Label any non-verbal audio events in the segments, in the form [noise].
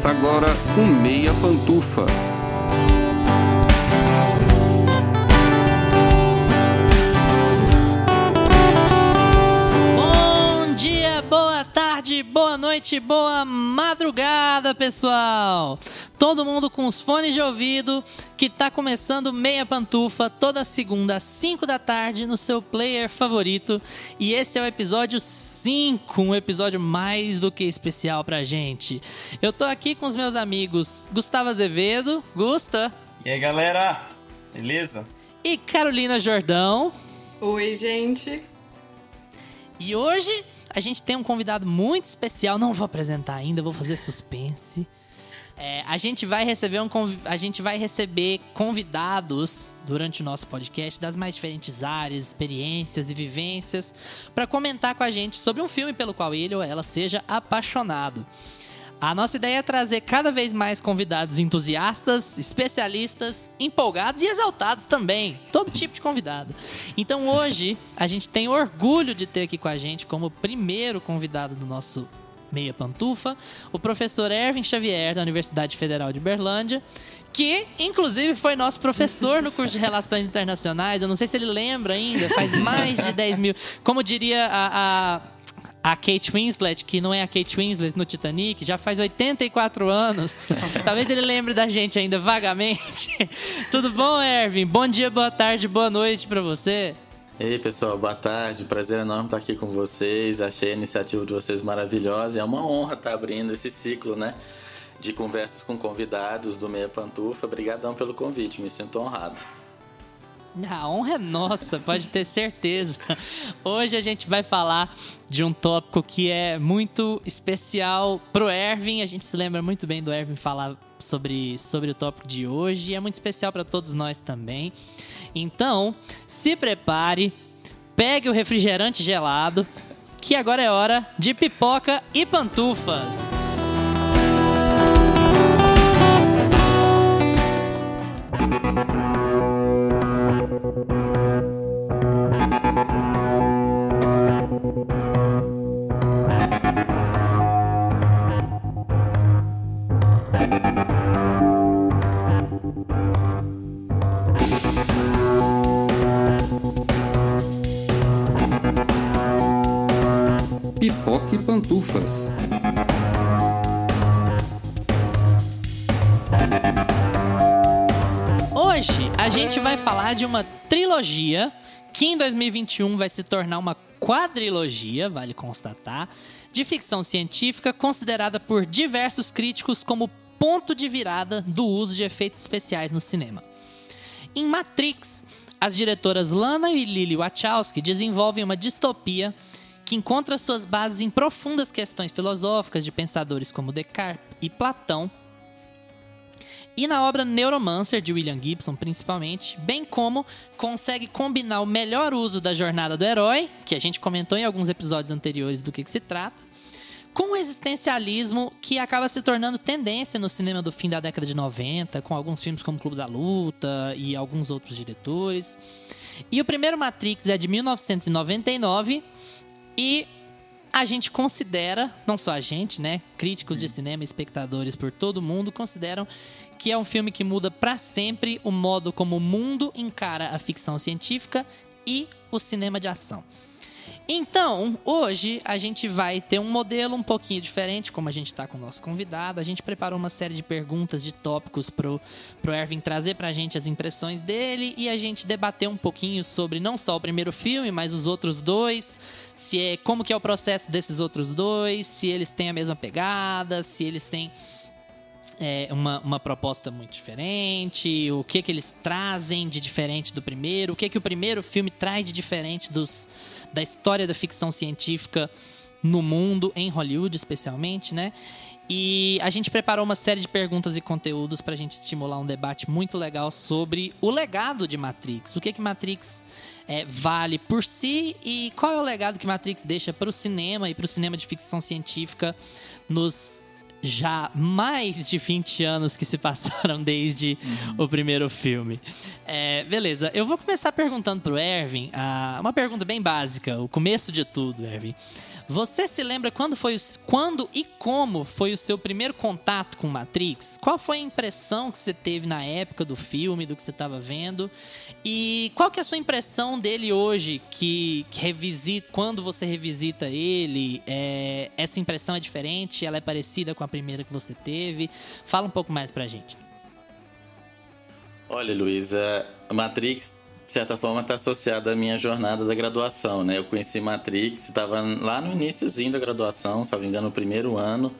Começa agora o Meia Pantufa. Bom dia, boa tarde, boa noite, boa madrugada, pessoal! Todo mundo com os fones de ouvido que tá começando Meia Pantufa toda segunda às 5 da tarde no seu player favorito. E esse é o episódio 5, um episódio mais do que especial pra gente. Eu tô aqui com os meus amigos Gustavo Azevedo, Gusta, E aí, galera? Beleza? e Carolina Jordão. Oi, gente. E hoje a gente tem um convidado muito especial. Não vou apresentar ainda, vou fazer suspense. É, a gente vai receber um a gente vai receber convidados durante o nosso podcast das mais diferentes áreas, experiências e vivências para comentar com a gente sobre um filme pelo qual ele ou ela seja apaixonado. A nossa ideia é trazer cada vez mais convidados entusiastas, especialistas, empolgados e exaltados também. Todo tipo de convidado. Então hoje a gente tem orgulho de ter aqui com a gente como primeiro convidado do nosso Meia Pantufa, o professor Erwin Xavier, da Universidade Federal de Berlândia, que inclusive foi nosso professor no curso de [laughs] Relações Internacionais. Eu não sei se ele lembra ainda, faz mais de 10 mil. Como diria a- a a Kate Winslet, que não é a Kate Winslet no Titanic, já faz 84 anos. Talvez ele lembre da gente ainda vagamente. Tudo bom, Ervin? Bom dia, boa tarde, boa noite pra você. Ei pessoal, boa tarde. Prazer enorme estar aqui com vocês. Achei a iniciativa de vocês maravilhosa. É uma honra estar abrindo esse ciclo, né? De conversas com convidados do Meia Pantufa. Obrigadão pelo convite, me sinto honrado. A honra é nossa, pode ter certeza. Hoje a gente vai falar de um tópico que é muito especial pro Ervin. A gente se lembra muito bem do Ervin falar sobre, sobre o tópico de hoje. É muito especial para todos nós também. Então, se prepare, pegue o refrigerante gelado, que agora é hora de pipoca e pantufas. Pantufas. Hoje a gente vai falar de uma trilogia que em 2021 vai se tornar uma quadrilogia, vale constatar, de ficção científica considerada por diversos críticos como ponto de virada do uso de efeitos especiais no cinema. Em Matrix, as diretoras Lana e Lily Wachowski desenvolvem uma distopia que encontra suas bases em profundas questões filosóficas de pensadores como Descartes e Platão, e na obra Neuromancer, de William Gibson, principalmente, bem como consegue combinar o melhor uso da jornada do herói, que a gente comentou em alguns episódios anteriores do que, que se trata, com o existencialismo que acaba se tornando tendência no cinema do fim da década de 90, com alguns filmes como Clube da Luta e alguns outros diretores. E o primeiro Matrix é de 1999 e a gente considera, não só a gente, né, críticos de cinema, espectadores por todo mundo consideram que é um filme que muda para sempre o modo como o mundo encara a ficção científica e o cinema de ação. Então, hoje a gente vai ter um modelo um pouquinho diferente, como a gente está com o nosso convidado. A gente preparou uma série de perguntas, de tópicos pro, pro Erwin trazer pra gente as impressões dele e a gente debater um pouquinho sobre não só o primeiro filme, mas os outros dois, se é como que é o processo desses outros dois, se eles têm a mesma pegada, se eles têm é, uma, uma proposta muito diferente, o que que eles trazem de diferente do primeiro, o que que o primeiro filme traz de diferente dos, da história da ficção científica no mundo, em Hollywood especialmente, né? E a gente preparou uma série de perguntas e conteúdos para a gente estimular um debate muito legal sobre o legado de Matrix. O que que Matrix é, vale por si e qual é o legado que Matrix deixa para o cinema e para o cinema de ficção científica nos já mais de 20 anos que se passaram [laughs] desde o primeiro filme. É, beleza, eu vou começar perguntando pro Ervin ah, uma pergunta bem básica, o começo de tudo, Ervin. Você se lembra quando foi quando e como foi o seu primeiro contato com Matrix? Qual foi a impressão que você teve na época do filme, do que você estava vendo? E qual que é a sua impressão dele hoje que, que revisita, quando você revisita ele, é, essa impressão é diferente? Ela é parecida com a primeira que você teve? Fala um pouco mais pra gente. Olha, Luísa, Matrix de certa forma está associada à minha jornada da graduação, né? Eu conheci Matrix, estava lá no iníciozinho da graduação, se não me engano, no primeiro ano.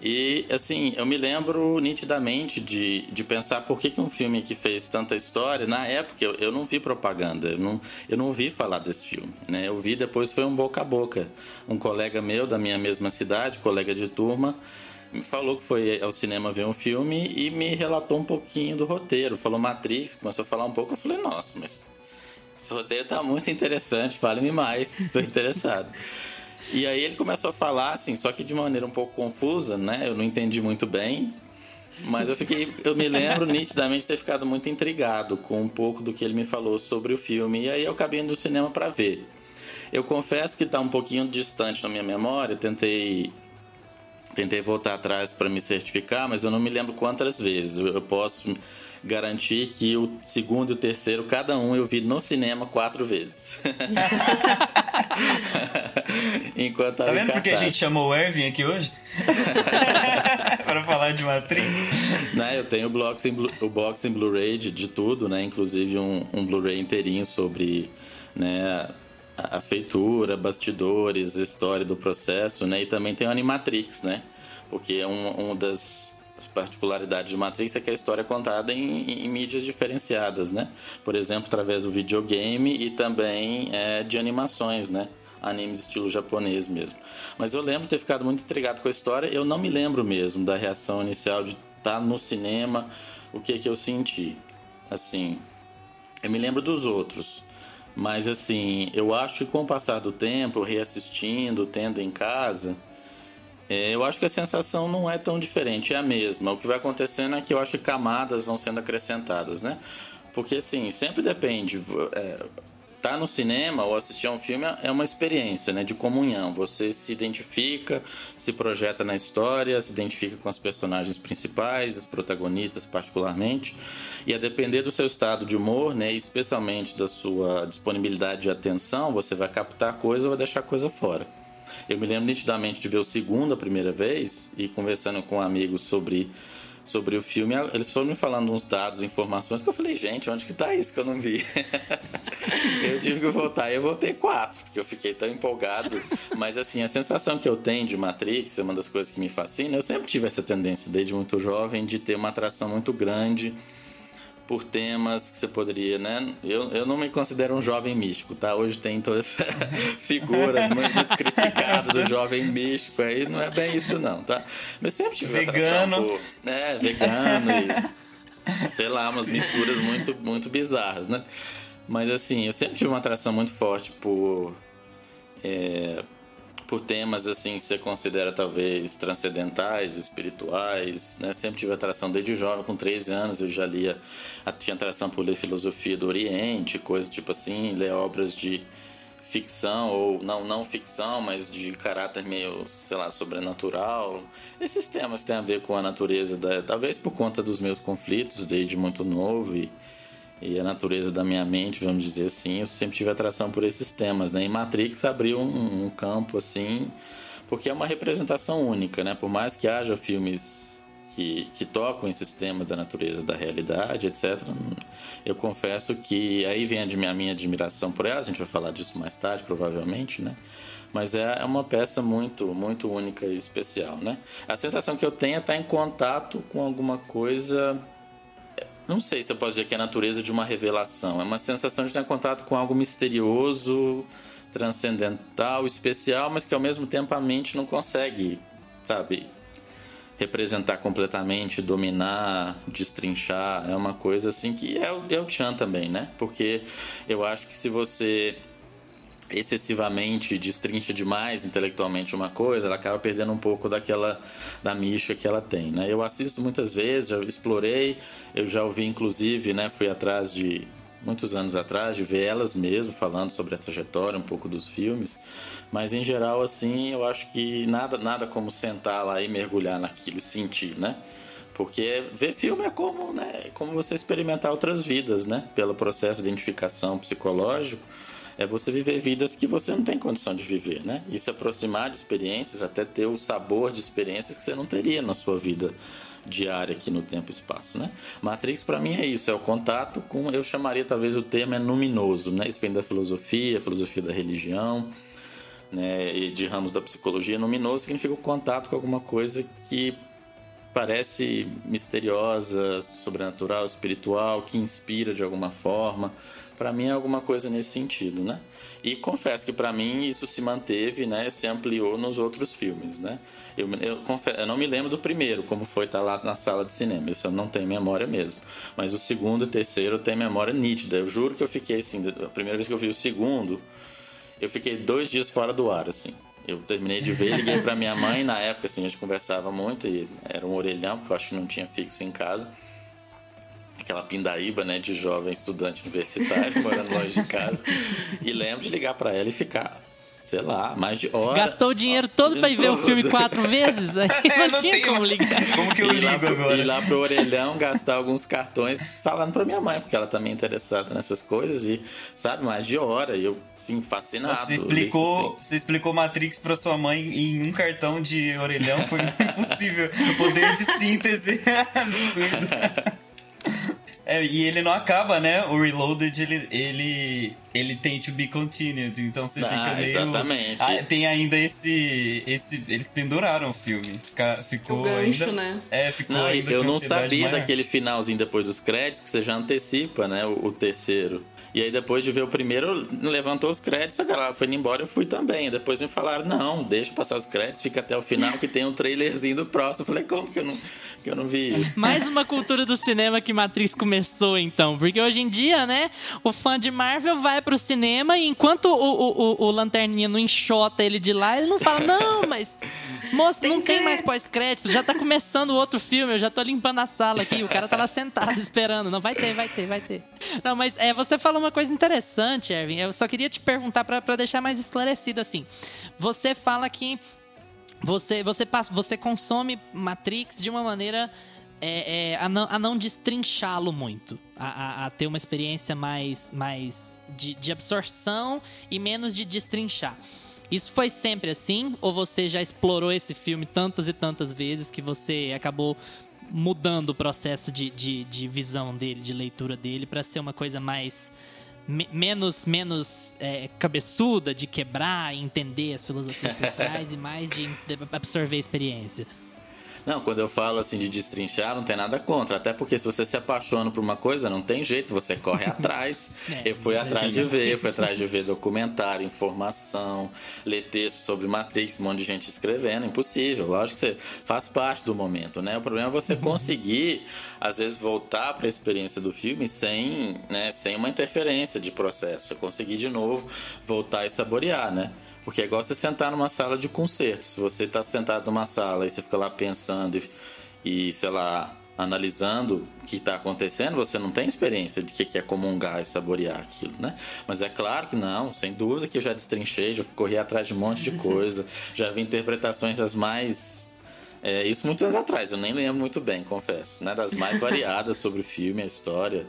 E, assim, eu me lembro nitidamente de, de pensar por que, que um filme que fez tanta história, na época eu, eu não vi propaganda, eu não, eu não ouvi falar desse filme, né? Eu vi depois, foi um boca a boca. Um colega meu da minha mesma cidade, colega de turma, falou que foi ao cinema ver um filme e me relatou um pouquinho do roteiro. Falou Matrix, começou a falar um pouco. Eu falei, nossa, mas esse roteiro tá muito interessante, fale-me mais, [laughs] estou interessado. E aí ele começou a falar, assim, só que de maneira um pouco confusa, né? Eu não entendi muito bem. Mas eu fiquei, eu me lembro [laughs] nitidamente de ter ficado muito intrigado com um pouco do que ele me falou sobre o filme. E aí eu acabei indo no cinema para ver. Eu confesso que está um pouquinho distante na minha memória. Tentei tentei voltar atrás para me certificar, mas eu não me lembro quantas vezes. Eu posso garantir que o segundo e o terceiro, cada um eu vi no cinema quatro vezes. [laughs] Enquanto tá vendo porque a gente chamou o Ervin aqui hoje? [laughs] para falar de Matrix. Né, eu tenho o box o box em Blu-ray de, de, tudo, né? Inclusive um, um Blu-ray inteirinho sobre né, a feitura, bastidores, história do processo, né? E também tem o Animatrix, né? Porque é um, um das particularidades de Matrix é que a história é contada em, em, mídias diferenciadas, né? Por exemplo, através do videogame e também é, de animações, né? Animes estilo japonês mesmo. Mas eu lembro de ter ficado muito intrigado com a história. Eu não me lembro mesmo da reação inicial de estar no cinema, o que que eu senti. Assim, eu me lembro dos outros. Mas assim, eu acho que com o passar do tempo, reassistindo, tendo em casa, é, eu acho que a sensação não é tão diferente, é a mesma. O que vai acontecendo é que eu acho que camadas vão sendo acrescentadas, né? Porque assim, sempre depende. É, tá no cinema ou assistir a um filme é uma experiência né, de comunhão. Você se identifica, se projeta na história, se identifica com as personagens principais, as protagonistas particularmente. E a depender do seu estado de humor, né, especialmente da sua disponibilidade de atenção, você vai captar coisa ou vai deixar coisa fora. Eu me lembro nitidamente de ver o segundo a primeira vez e conversando com amigos sobre, sobre o filme, eles foram me falando uns dados, informações que eu falei, gente, onde que tá isso que eu não vi? [laughs] eu tive que voltar e eu voltei quatro, porque eu fiquei tão empolgado. Mas assim, a sensação que eu tenho de Matrix é uma das coisas que me fascina. Eu sempre tive essa tendência, desde muito jovem, de ter uma atração muito grande por temas que você poderia, né? Eu, eu não me considero um jovem místico, tá? Hoje tem toda essa [laughs] figura muito, muito criticada do jovem místico, aí não é bem isso não, tá? Mas sempre tive vegano, por, né? Vegano e sei lá, umas misturas muito muito bizarras, né? Mas assim, eu sempre tive uma atração muito forte por é, por temas assim que você considera talvez transcendentais, espirituais, né? Sempre tive atração desde jovem, com 13 anos eu já lia, tinha atração por ler filosofia do Oriente, coisas tipo assim, ler obras de ficção ou não não ficção, mas de caráter meio, sei lá, sobrenatural. Esses temas têm a ver com a natureza da, talvez por conta dos meus conflitos desde muito novo e e a natureza da minha mente, vamos dizer assim, eu sempre tive atração por esses temas, né? E Matrix abriu um, um campo assim, porque é uma representação única, né? Por mais que haja filmes que, que tocam esses temas da natureza, da realidade, etc. Eu confesso que aí vem a minha, minha admiração por ela. A gente vai falar disso mais tarde, provavelmente, né? Mas é, é uma peça muito, muito única e especial, né? A sensação que eu tenho é estar em contato com alguma coisa não sei se eu posso dizer que é a natureza de uma revelação. É uma sensação de ter contato com algo misterioso, transcendental, especial, mas que ao mesmo tempo a mente não consegue, sabe, representar completamente, dominar, destrinchar. É uma coisa assim que é é o Chan também, né? Porque eu acho que se você excessivamente destrincha demais intelectualmente uma coisa, ela acaba perdendo um pouco daquela da mística que ela tem, né? Eu assisto muitas vezes, já explorei, eu já ouvi inclusive, né, fui atrás de muitos anos atrás, de ver elas mesmo falando sobre a trajetória, um pouco dos filmes. Mas em geral, assim, eu acho que nada, nada como sentar lá e mergulhar naquilo e sentir, né? Porque ver filme é como, né, como você experimentar outras vidas, né? Pelo processo de identificação psicológico, é você viver vidas que você não tem condição de viver, né? E se aproximar de experiências, até ter o sabor de experiências que você não teria na sua vida diária aqui no tempo e espaço, né? Matrix para mim é isso, é o contato com, eu chamaria talvez o termo é luminoso, né? Isso vem da filosofia, filosofia da religião, né? E de ramos da psicologia. Luminoso significa o contato com alguma coisa que parece misteriosa, sobrenatural, espiritual, que inspira de alguma forma. Para mim é alguma coisa nesse sentido, né? E confesso que para mim isso se manteve, né? Se ampliou nos outros filmes, né? Eu, eu, confesso, eu não me lembro do primeiro, como foi estar tá lá na sala de cinema. Isso eu não tenho memória mesmo. Mas o segundo e terceiro eu tenho memória nítida. Eu juro que eu fiquei assim, a primeira vez que eu vi o segundo, eu fiquei dois dias fora do ar, assim. Eu terminei de ver, liguei para minha mãe, na época assim, a gente conversava muito e era um orelhão, porque eu acho que não tinha fixo em casa. Aquela pindaíba, né, de jovem estudante universitário, [laughs] morando longe de casa. E lembro de ligar para ela e ficar sei lá, mais de hora. Gastou o dinheiro todo pra ir ver o filme quatro vezes? [laughs] Aí não, não tinha como ligar. Como que eu ligo agora? Ir lá pro orelhão, gastar alguns cartões falando pra minha mãe, porque ela também é interessada nessas coisas e, sabe, mais de hora. E eu, assim, fascinado. Você explicou, assim. você explicou Matrix pra sua mãe em um cartão de orelhão, foi [laughs] impossível. O poder de síntese é absurdo. É, e ele não acaba, né? O Reloaded, ele, ele, ele tem to be continued, então você ah, fica meio... Exatamente. Ah, tem ainda esse, esse... Eles penduraram o filme. Fica, ficou o gancho, ainda... né? É, ficou não, ainda Eu não sabia maior. daquele finalzinho depois dos créditos, que você já antecipa, né? o, o terceiro. E aí depois de ver o primeiro, levantou os créditos, a galera foi embora, eu fui também. Depois me falaram, não, deixa passar os créditos, fica até o final que tem um trailerzinho do próximo. Eu falei, como que eu não, que eu não vi isso? [laughs] Mais uma cultura do cinema que Matrix começou, então. Porque hoje em dia, né, o fã de Marvel vai pro cinema e enquanto o, o, o, o Lanterninha não enxota ele de lá, ele não fala, não, mas... Moço, tem não crédito. tem mais pós-crédito, já tá começando o outro filme, eu já tô limpando a sala aqui, o cara tá lá sentado esperando. Não, vai ter, vai ter, vai ter. Não, mas é, você falou uma coisa interessante, Erwin. Eu só queria te perguntar para deixar mais esclarecido assim. Você fala que você, você, passa, você consome Matrix de uma maneira é, é, a não, a não destrinchá-lo muito. A, a, a, ter uma experiência mais, mais de, de absorção e menos de destrinchar. Isso foi sempre assim? Ou você já explorou esse filme tantas e tantas vezes que você acabou mudando o processo de, de, de visão dele, de leitura dele, para ser uma coisa mais. Me, menos menos é, cabeçuda de quebrar e entender as filosofias por trás [laughs] e mais de absorver a experiência. Não, quando eu falo assim de destrinchar, não tem nada contra. Até porque se você se apaixona por uma coisa, não tem jeito, você corre [laughs] atrás. é, eu fui atrás de ver, eu fui atrás de ver documentário, informação, ler texto sobre Matrix, um monte de gente escrevendo. Impossível. Lógico que você faz parte do momento, né? O problema é você uhum. conseguir, às vezes, voltar para a experiência do filme sem, né, sem uma interferência de processo. Você conseguir de novo voltar e saborear, né? Porque é igual você sentar numa sala de concerto. Se você está sentado numa sala e você fica lá pensando e, e sei lá, analisando o que está acontecendo, você não tem experiência de que é comungar e saborear aquilo, né? Mas é claro que não, sem dúvida que eu já destrinchei, já corri atrás de um monte de coisa, [laughs] já vi interpretações as mais. É, isso muitos anos atrás, eu nem lembro muito bem, confesso, né? Das mais variadas sobre o filme, a história.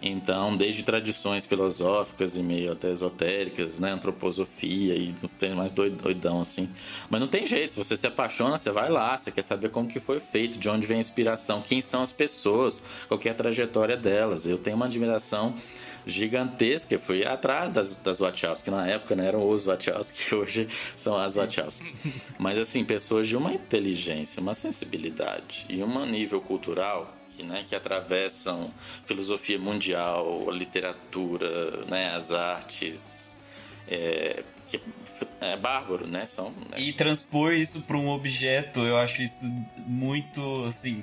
Então, desde tradições filosóficas e meio até esotéricas, né? Antroposofia e tem mais doidão assim. Mas não tem jeito, se você se apaixona, você vai lá, você quer saber como que foi feito, de onde vem a inspiração, quem são as pessoas, qual é a trajetória delas. Eu tenho uma admiração gigantesca. Eu fui atrás das, das Wachowski. Na época né, eram os Wachowski, [laughs] hoje são as Wachowski. Mas, assim, pessoas de uma inteligência, uma sensibilidade e um nível cultural que, né, que atravessam filosofia mundial, literatura, né, as artes. É, que é bárbaro, né? São, né? E transpor isso para um objeto, eu acho isso muito assim.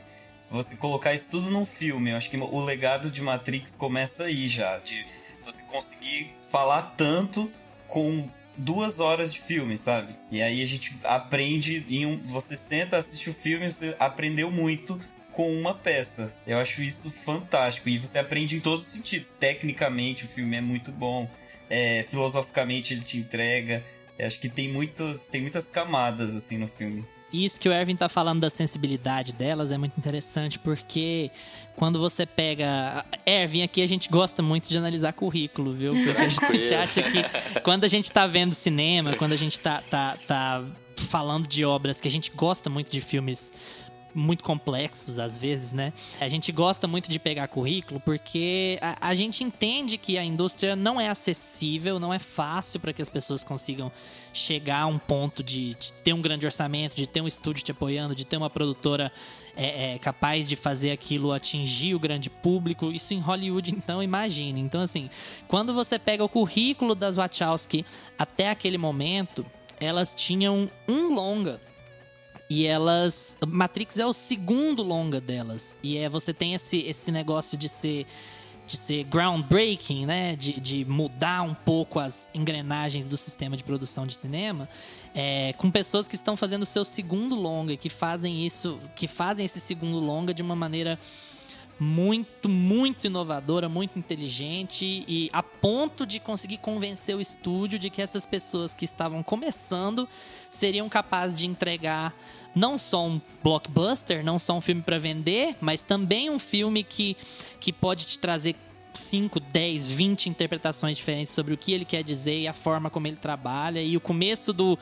Você colocar isso tudo num filme, eu acho que o legado de Matrix começa aí já. De você conseguir falar tanto com duas horas de filme, sabe? E aí a gente aprende em um. Você senta, assiste o filme, você aprendeu muito com uma peça. Eu acho isso fantástico. E você aprende em todos os sentidos. Tecnicamente, o filme é muito bom. É, filosoficamente, ele te entrega. Eu acho que tem muitas, tem muitas camadas, assim, no filme. Isso que o Erwin tá falando da sensibilidade delas é muito interessante, porque quando você pega. Erwin, aqui a gente gosta muito de analisar currículo, viu? Porque a [laughs] gente acha que quando a gente tá vendo cinema, quando a gente tá, tá, tá falando de obras que a gente gosta muito de filmes muito complexos às vezes, né? A gente gosta muito de pegar currículo porque a, a gente entende que a indústria não é acessível, não é fácil para que as pessoas consigam chegar a um ponto de, de, ter um grande orçamento, de ter um estúdio te apoiando, de ter uma produtora é, é, capaz de fazer aquilo atingir o grande público. Isso em Hollywood, então, imagine. Então, assim, quando você pega o currículo das Wachowski até aquele momento, elas tinham um longa e elas. Matrix é o segundo longa delas. E é você tem esse, esse negócio de ser. De ser groundbreaking, né? De, de mudar um pouco as engrenagens do sistema de produção de cinema. É, com pessoas que estão fazendo o seu segundo longa, que fazem isso, que fazem esse segundo longa de uma maneira muito, muito inovadora, muito inteligente e a ponto de conseguir convencer o estúdio de que essas pessoas que estavam começando seriam capazes de entregar não só um blockbuster, não só um filme para vender, mas também um filme que, que pode te trazer 5, 10, 20 interpretações diferentes sobre o que ele quer dizer e a forma como ele trabalha. E o começo do,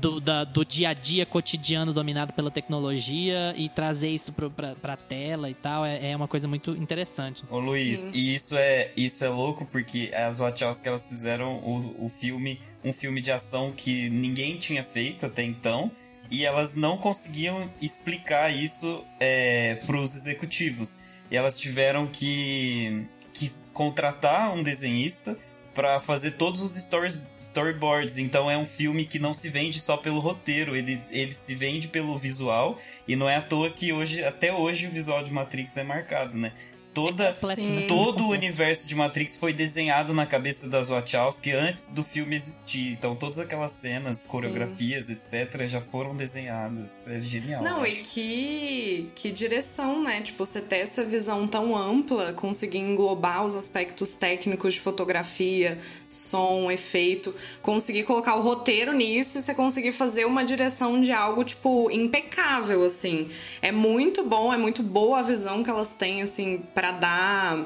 do, da, do dia a dia cotidiano dominado pela tecnologia e trazer isso pro, pra, pra tela e tal é, é uma coisa muito interessante. Ô Luiz, Sim. e isso é, isso é louco porque as Wachowski elas fizeram o, o filme, um filme de ação que ninguém tinha feito até então e elas não conseguiam explicar isso é, pros executivos. E elas tiveram que, que contratar um desenhista para fazer todos os stories, storyboards. Então é um filme que não se vende só pelo roteiro, ele, ele se vende pelo visual. E não é à toa que hoje, até hoje, o visual de Matrix é marcado, né? Toda Sim. todo o universo de Matrix foi desenhado na cabeça das Wachowski antes do filme existir. Então todas aquelas cenas, Sim. coreografias, etc, já foram desenhadas. É genial. Não, e que que direção, né? Tipo, você ter essa visão tão ampla, conseguir englobar os aspectos técnicos de fotografia, som, efeito, conseguir colocar o roteiro nisso e você conseguir fazer uma direção de algo tipo impecável assim. É muito bom, é muito boa a visão que elas têm assim para para dar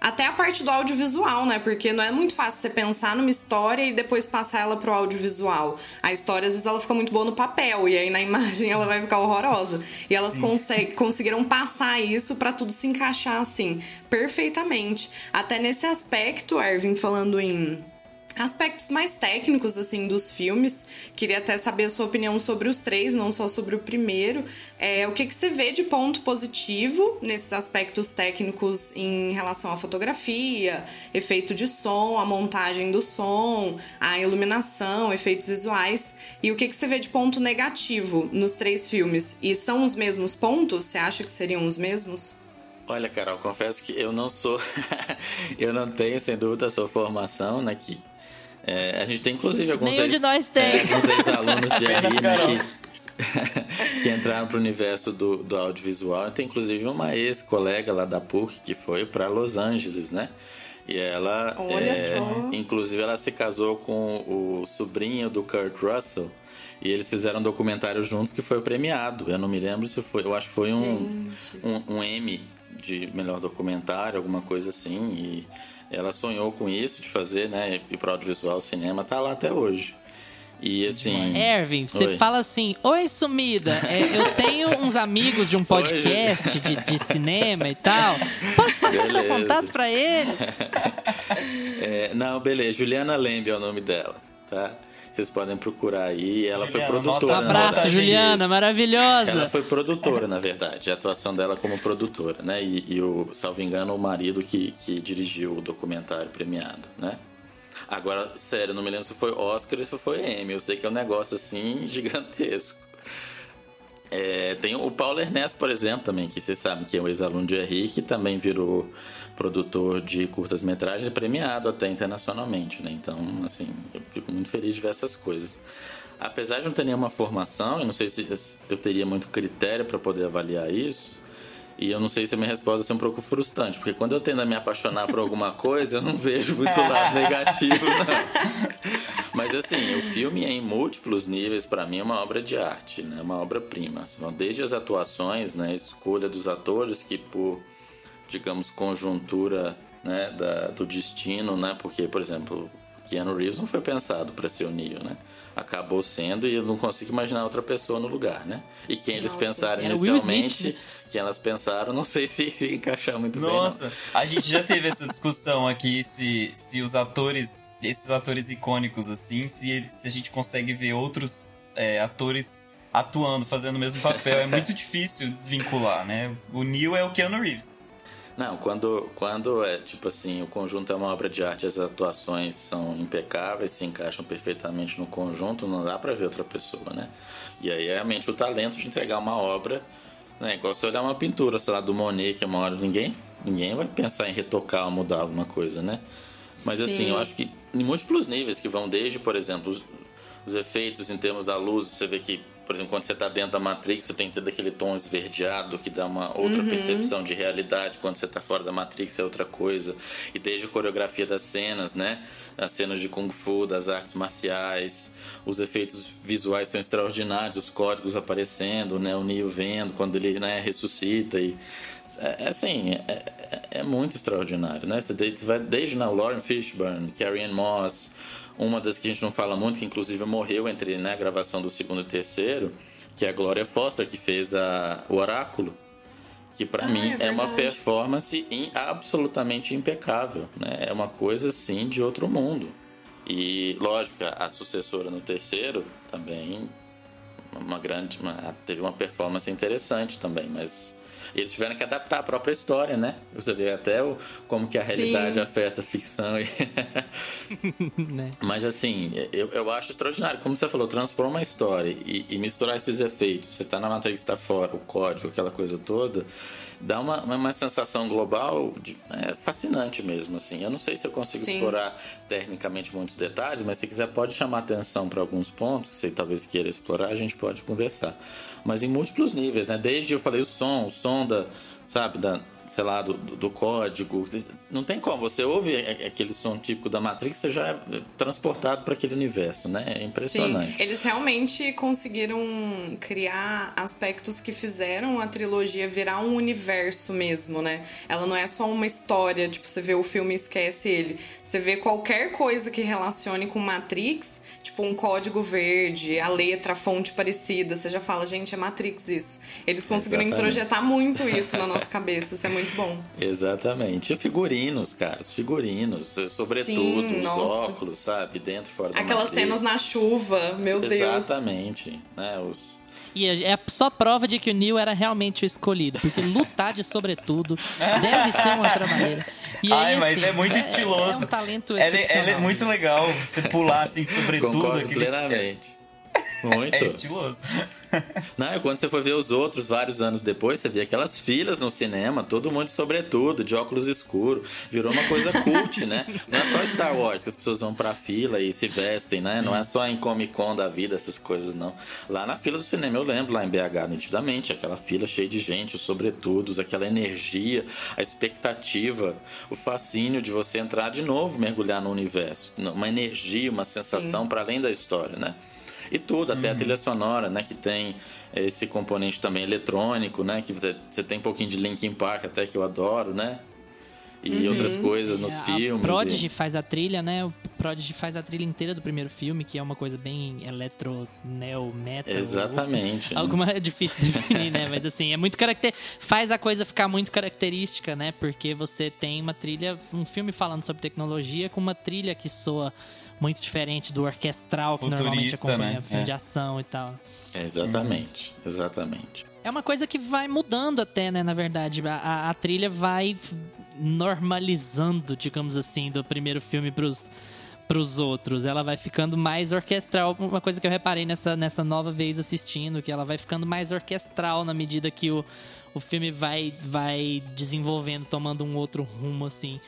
até a parte do audiovisual, né? Porque não é muito fácil você pensar numa história e depois passar ela pro audiovisual. A história, às vezes, ela fica muito boa no papel, e aí na [laughs] imagem ela vai ficar horrorosa. E elas conseguiram passar isso para tudo se encaixar assim, perfeitamente. Até nesse aspecto, Erwin, falando em aspectos mais técnicos assim dos filmes. Queria até saber a sua opinião sobre os três, não só sobre o primeiro. É, o que, que você vê de ponto positivo nesses aspectos técnicos em relação à fotografia, efeito de som, a montagem do som, a iluminação, efeitos visuais. E o que, que você vê de ponto negativo nos três filmes? E são os mesmos pontos? Você acha que seriam os mesmos? Olha, Carol, confesso que eu não sou. [laughs] eu não tenho, sem dúvida, a sua formação, né? Que é, a gente tem inclusive alguns Nenhum ex, de nós tem. É, alguns ex-alunos de [laughs] RI né, que, [laughs] que entraram para o universo do, do audiovisual. Tem inclusive uma ex-colega lá da PUC que foi para Los Angeles, né? E ela, Olha é, só. inclusive, ela se casou com o sobrinho do Kurt Russell. E eles fizeram um documentário juntos que foi premiado. Eu não me lembro se foi. Eu acho que foi um, um, um M de melhor documentário, alguma coisa assim. E ela sonhou com isso, de fazer, né? Ir pro audiovisual, cinema, tá lá até hoje. E assim. Ervin, você Oi. fala assim: Oi, sumida, é, eu tenho uns amigos de um [laughs] podcast de, de, cinema e tal. Posso passar beleza. seu contato pra eles? [laughs] É, não, beleza. Juliana Lembe é o nome dela, tá? Vocês podem procurar aí. Ela Juliana, foi produtora. Um abraço, Juliana, maravilhosa. Ela foi produtora, na verdade. A atuação dela como produtora, né? E, e o, salvo engano, o marido que, que dirigiu o documentário premiado, né? Agora, sério, não me lembro se foi Oscar ou se foi Emmy. Eu sei que é um negócio assim [laughs] gigantesco. É, tem o Paulo Ernesto, por exemplo, também, que vocês sabem que é um ex-aluno de RI, que também virou produtor de curtas-metragens premiado até internacionalmente, né? Então, assim, eu fico muito feliz de ver essas coisas. Apesar de não ter nenhuma formação, eu não sei se eu teria muito critério para poder avaliar isso, E eu não sei se a minha resposta é um pouco frustrante, porque quando eu tendo a me apaixonar por alguma coisa, eu não vejo muito lado negativo, não. Mas assim, o filme em múltiplos níveis, para mim, é uma obra de arte, né? Uma obra-prima. Desde as atuações, né? A escolha dos atores que por, digamos, conjuntura né? da, do destino, né? Porque, por exemplo, Keanu Reeves não foi pensado para ser o Neo, né? Acabou sendo e eu não consigo imaginar outra pessoa no lugar, né? E quem eles pensaram inicialmente, quem elas pensaram, não sei se se encaixar muito Nossa, bem. Nossa, a gente já teve essa discussão aqui se, se os atores, esses atores icônicos assim, se, se a gente consegue ver outros é, atores atuando, fazendo o mesmo papel. É muito [laughs] difícil desvincular, né? O Neo é o Keanu Reeves. Não, quando, quando é tipo assim, o conjunto é uma obra de arte, as atuações são impecáveis, se encaixam perfeitamente no conjunto, não dá para ver outra pessoa, né? E aí é realmente o talento de entregar uma obra, né? Igual se olhar uma pintura, sei lá, do Monet, que é uma hora ninguém, ninguém vai pensar em retocar ou mudar alguma coisa, né? Mas Sim. assim, eu acho que em múltiplos níveis que vão desde, por exemplo, os, os efeitos em termos da luz, você vê que por exemplo, quando você está dentro da Matrix, você tem que ter aquele tom esverdeado que dá uma outra uhum. percepção de realidade. Quando você está fora da Matrix é outra coisa. E desde a coreografia das cenas, né? As cenas de Kung Fu, das artes marciais, os efeitos visuais são extraordinários, os códigos aparecendo, né? O Neo vendo quando ele né, ressuscita e é, é assim, é, é, é, muito extraordinário, né? Você vai desde na Lauren Fishburne, Carrie Ann Moss, uma das que a gente não fala muito, que inclusive morreu entre né, a gravação do segundo e terceiro, que é a Gloria Foster, que fez a, o Oráculo. Que para ah, mim é, é, uma performance in, absolutamente impecável. Né? É uma coisa assim de outro mundo. E lógico, a sucessora no terceiro também uma grande. Uma, teve uma performance interessante também, mas eles tiveram que adaptar a própria história, né? Você vê até o, como que a realidade Sim. afeta a ficção. E... [laughs] né? Mas assim, eu, eu acho extraordinário. Como você falou, transforma a história e, e misturar esses efeitos. Você tá na Matrix, tá fora, o código, aquela coisa toda dá uma, uma sensação global de, é, fascinante mesmo, assim. Eu não sei se eu consigo Sim. explorar tecnicamente muitos detalhes, mas se quiser pode chamar atenção para alguns pontos que você talvez queira explorar, a gente pode conversar. Mas em múltiplos níveis, né? Desde eu falei o som, o som da, sabe, da, sei lá, do, do, código. Não tem como. Você ouve aquele som típico da Matrix, você já é transportado para aquele universo, né? É impressionante. Sim, eles realmente conseguiram criar aspectos que fizeram a trilogia virar um universo mesmo, né? Ela não é só uma história, tipo, você vê o filme e esquece ele. Você vê qualquer coisa que relacione com Matrix, tipo um código verde, a letra, a fonte parecida, você já fala, gente, é Matrix isso. Eles conseguiram Exatamente. introjetar muito isso na [laughs] nossa cabeça. Isso é muito bom. Exatamente. E figurinos, cara. Os figurinos, sobretudo, Sim, os nossa. óculos, sabe? Dentro, fora da Aquelas matriz. cenas na chuva, meu Exatamente. Deus. Exatamente. Né? Os... E é, só prova de que o Neil era realmente o escolhido, porque lutar de sobretudo [laughs] deve ser uma outra maneira. E aí, Ai, mas assim, é muito estiloso. É, é um talento ela, ela é muito legal você pular assim sobretudo. Concordo aqueles... plenamente. Muito. É estiloso. [laughs] Não, e quando você for ver os outros vários anos depois, você vê aquelas filas no cinema, todo mundo sobretudo, de óculos escuros. Virou uma coisa cult, né? [laughs] Não é só Star Wars que as pessoas vão pra fila e se vestem, né? Não é só em Comic Con da vida essas coisas, não. Lá na fila do cinema, eu lembro, lá em BH, nitidamente, aquela fila cheia de gente, os sobretudos, aquela energia, a expectativa, o fascínio de você entrar de novo, mergulhar no universo. Uma energia, uma sensação para além da história, né? E tudo, até uhum. a trilha sonora, né? Que tem esse componente também eletrônico, né? Que você tem um pouquinho de Linkin Park até que eu adoro, né? E uhum. outras coisas nos a filmes. O Prodigy e... faz a trilha, né? O Prodigy faz a trilha inteira do primeiro filme, que é uma coisa bem eletro, neo, metal. Exatamente. Ou... Alguma é difícil de definir, né? Mas assim, é muito caracter... faz a coisa ficar muito característica, né? Porque você tem uma trilha, um filme falando sobre tecnologia com uma trilha que soa muito diferente do orquestral que normalmente acompanha né? filme é. de ação e tal. É, exatamente, exatamente. É uma coisa que vai mudando até, né, na verdade. A, a, trilha vai normalizando, digamos assim, do primeiro filme pros, pros outros. Ela vai ficando mais orquestral. Uma coisa que eu reparei nessa, nessa nova vez assistindo, que ela vai ficando mais orquestral na medida que o, o filme vai, vai desenvolvendo, tomando um outro rumo, assim.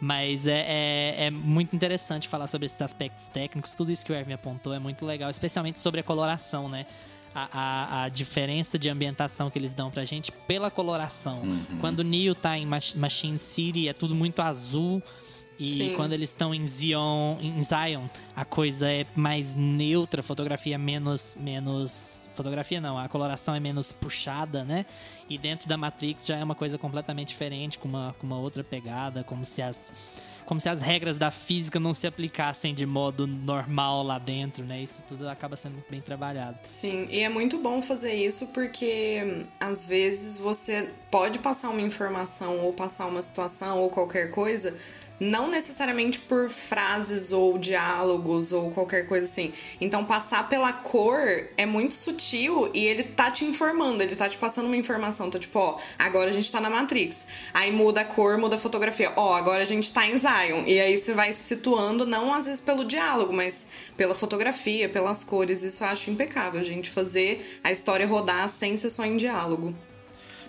Mas é, é, é, muito interessante falar sobre esses aspectos técnicos. Tudo isso que o Erwin apontou é muito legal, especialmente sobre a coloração, né? a, a, a, diferença de ambientação que eles dão pra gente pela coloração. Uhum. Quando o Neo tá em Machine City, é tudo muito azul. E Sim. quando eles estão em Zion, em Zion, a coisa é mais neutra, a fotografia é menos, menos. Fotografia não, a coloração é menos puxada, né? E dentro da Matrix já é uma coisa completamente diferente, com uma, com uma outra pegada, como se as como se as regras da física não se aplicassem de modo normal lá dentro, né? Isso tudo acaba sendo muito bem trabalhado. Sim, e é muito bom fazer isso porque às vezes você pode passar uma informação ou passar uma situação ou qualquer coisa não necessariamente por frases ou diálogos ou qualquer coisa assim. Então, passar pela cor é muito sutil e ele tá te informando, ele tá te passando uma informação. Tá tipo, ó, agora a gente tá na Matrix. Aí muda a cor, muda a fotografia. Ó, agora a gente tá em Zion. E aí você vai se situando, não às vezes pelo diálogo, mas pela fotografia, pelas cores. Isso eu acho impecável, gente. Fazer a história rodar sem ser só em diálogo.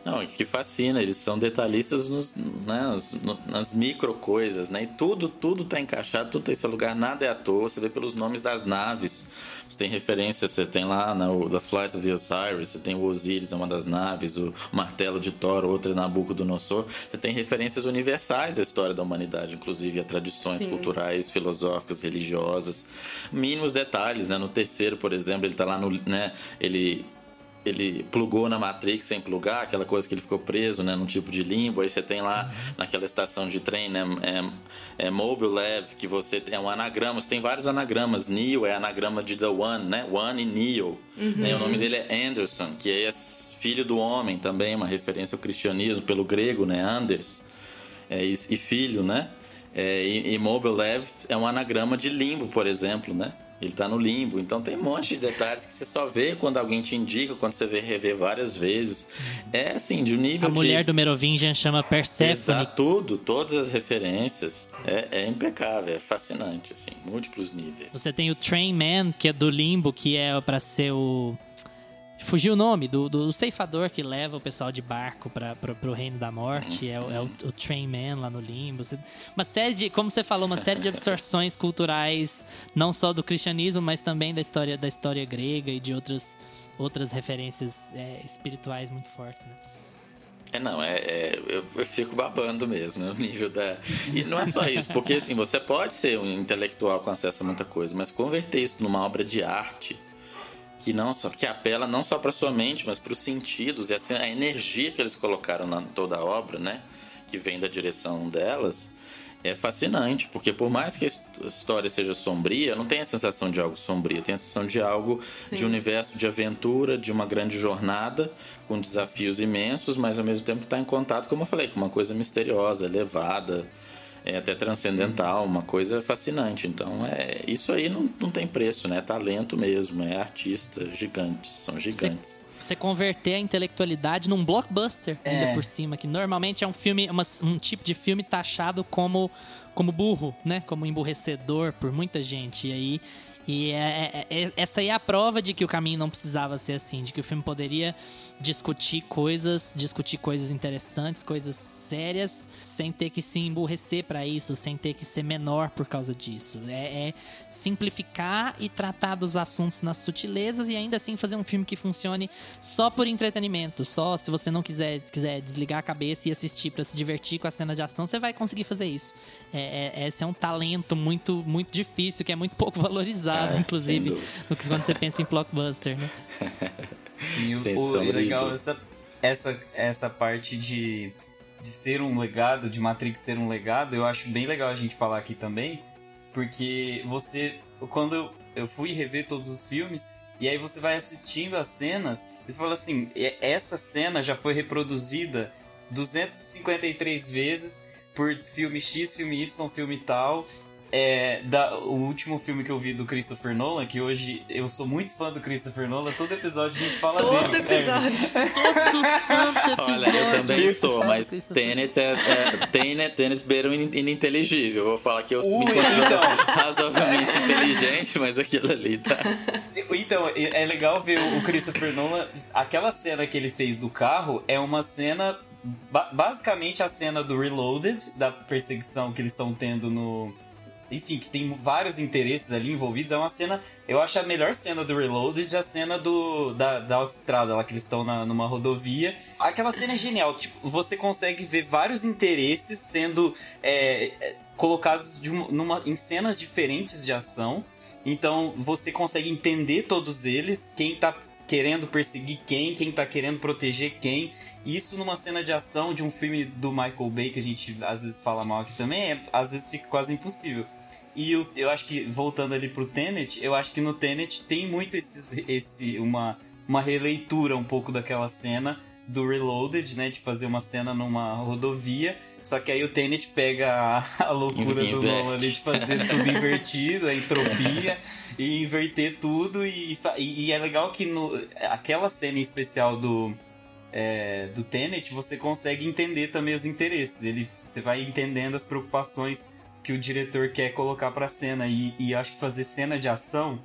Não, que fascina, eles são detalhistas nos, né, nas, nas micro coisas, né? E tudo, tudo tá encaixado, tudo tem seu lugar, nada é à toa. Você vê pelos nomes das naves. Você tem referência, você tem lá né, The Flight of the Osiris, você tem o Osiris, é uma das naves, o Martelo de Thor, outra é Nabucodonosor. Você tem referências universais da história da humanidade, inclusive a tradições Sim. culturais, filosóficas, religiosas. Mínimos detalhes, né? No terceiro, por exemplo, ele tá lá no, né? Ele ele plugou na Matrix sem plugar, aquela coisa que ele ficou preso, né, num tipo de limbo. Aí você tem lá uhum. naquela estação de trem, né, é, é Mobile Lev, que você é um anagrama, você tem vários anagramas. Neo é anagrama de The One, né? One e Neo. Uhum. Né, o nome dele é Anderson, que é filho do homem também, uma referência ao cristianismo pelo grego, né, Anders. É, e, e filho, né? É, e, e Mobile Lev é um anagrama de limbo, por exemplo, né? Ele tá no limbo. Então tem um monte de detalhes que você só vê quando alguém te indica, quando você vê rever várias vezes. É assim, de um nível. A mulher do Merovingian chama Persephone. Exato, tudo, todas as referências. É, é, impecável, é fascinante, assim, múltiplos níveis. Você tem o Train Man, que é do limbo, que é para ser o Fugiu o nome do, do ceifador que leva o pessoal de barco para o reino da morte. É, é o, o Train Man lá no limbo. Uma série de, como você falou, uma série de absorções culturais, não só do cristianismo, mas também da história, da história grega e de outras, outras referências é, espirituais muito fortes. Né? É, não, é, é eu, eu, fico babando mesmo, é o nível da. E não é só isso, porque assim, você pode ser um intelectual com acesso a muita coisa, mas converter isso numa obra de arte que não só que apela não só para sua mente, mas para os sentidos e assim, a energia que eles colocaram na toda a obra, né, que vem da direção delas, é fascinante, porque por mais que a história seja sombria, não tem a sensação de algo sombrio, tem a sensação de algo Sim. de um universo de aventura, de uma grande jornada com desafios imensos, mas ao mesmo tempo está em contato, como eu falei, com uma coisa misteriosa, elevada, é até transcendental, uma coisa fascinante. Então, é isso aí não, não tem preço, né? É talento mesmo, é artista, gigantes, são gigantes. Você, você converter a intelectualidade num blockbuster, é. ainda por cima, que normalmente é um filme, uma, um tipo de filme taxado como, como burro, né? Como emburrecedor por muita gente. E aí e é, é, é, essa aí é a prova de que o caminho não precisava ser assim, de que o filme poderia discutir coisas, discutir coisas interessantes, coisas sérias, sem ter que se emburrecer para isso, sem ter que ser menor por causa disso. É, é, simplificar e tratar dos assuntos nas sutilezas e ainda assim fazer um filme que funcione só por entretenimento, só se você não quiser, quiser desligar a cabeça e assistir para se divertir com a cena de ação, você vai conseguir fazer isso. É, é, esse é um talento muito, muito difícil, que é muito pouco [laughs] valorizado, ah, inclusive, no que quando você pensa em blockbuster, né? E o, o legal essa, essa, essa parte de, de ser um legado, de Matrix ser um legado, eu acho bem legal a gente falar aqui também, porque você, quando eu fui rever todos os filmes, e aí você vai assistindo as cenas, e você fala assim, essa cena já foi reproduzida 253 vezes por filme X, filme Y, filme tal, é, da, o último filme que eu vi do Christopher Nolan, que hoje eu sou muito fã do Christopher Nolan, todo episódio a gente fala todo dele. Episódio. [laughs] todo santo episódio. Olha, eu também sou, mas Tenet é, é, Tenet, Tenet beira ininteligível. vou falar que eu Ui, me considero então. razoavelmente inteligente, mas aquilo ali tá... [laughs] Então, é legal ver o Christopher Nolan, aquela cena que ele fez do carro é uma cena basicamente a cena do Reloaded, da perseguição que eles estão tendo no, enfim, que tem vários interesses ali envolvidos. É uma cena, eu acho a melhor cena do Reloaded, a cena do, da, da autoestrada, lá que eles estão numa rodovia. Aquela cena é genial, tipo, você consegue ver vários interesses sendo é, é colocados uma, numa, em cenas diferentes de ação. Então você consegue entender todos eles, quem tá querendo perseguir quem, quem tá querendo proteger quem. Isso numa cena de ação de um filme do Michael Bay, que a gente às vezes fala mal aqui também, é, às vezes fica quase impossível. E eu, eu acho que, voltando ali pro Tenet, eu acho que no Tenet tem muito esses, esse, uma, uma releitura um pouco daquela cena do Reloaded, né? De fazer uma cena numa rodovia. Só que aí o Tenet pega a, [laughs] a loucura do Nolan ali de fazer tudo invertido, a entropia, [laughs] e inverter tudo. E, e, e, é legal que no, aquela cena em especial do, é, do Tenet, você consegue entender também os interesses. Ele, você vai entendendo as preocupações que o diretor quer colocar pra cena. E, e acho que fazer cena de ação,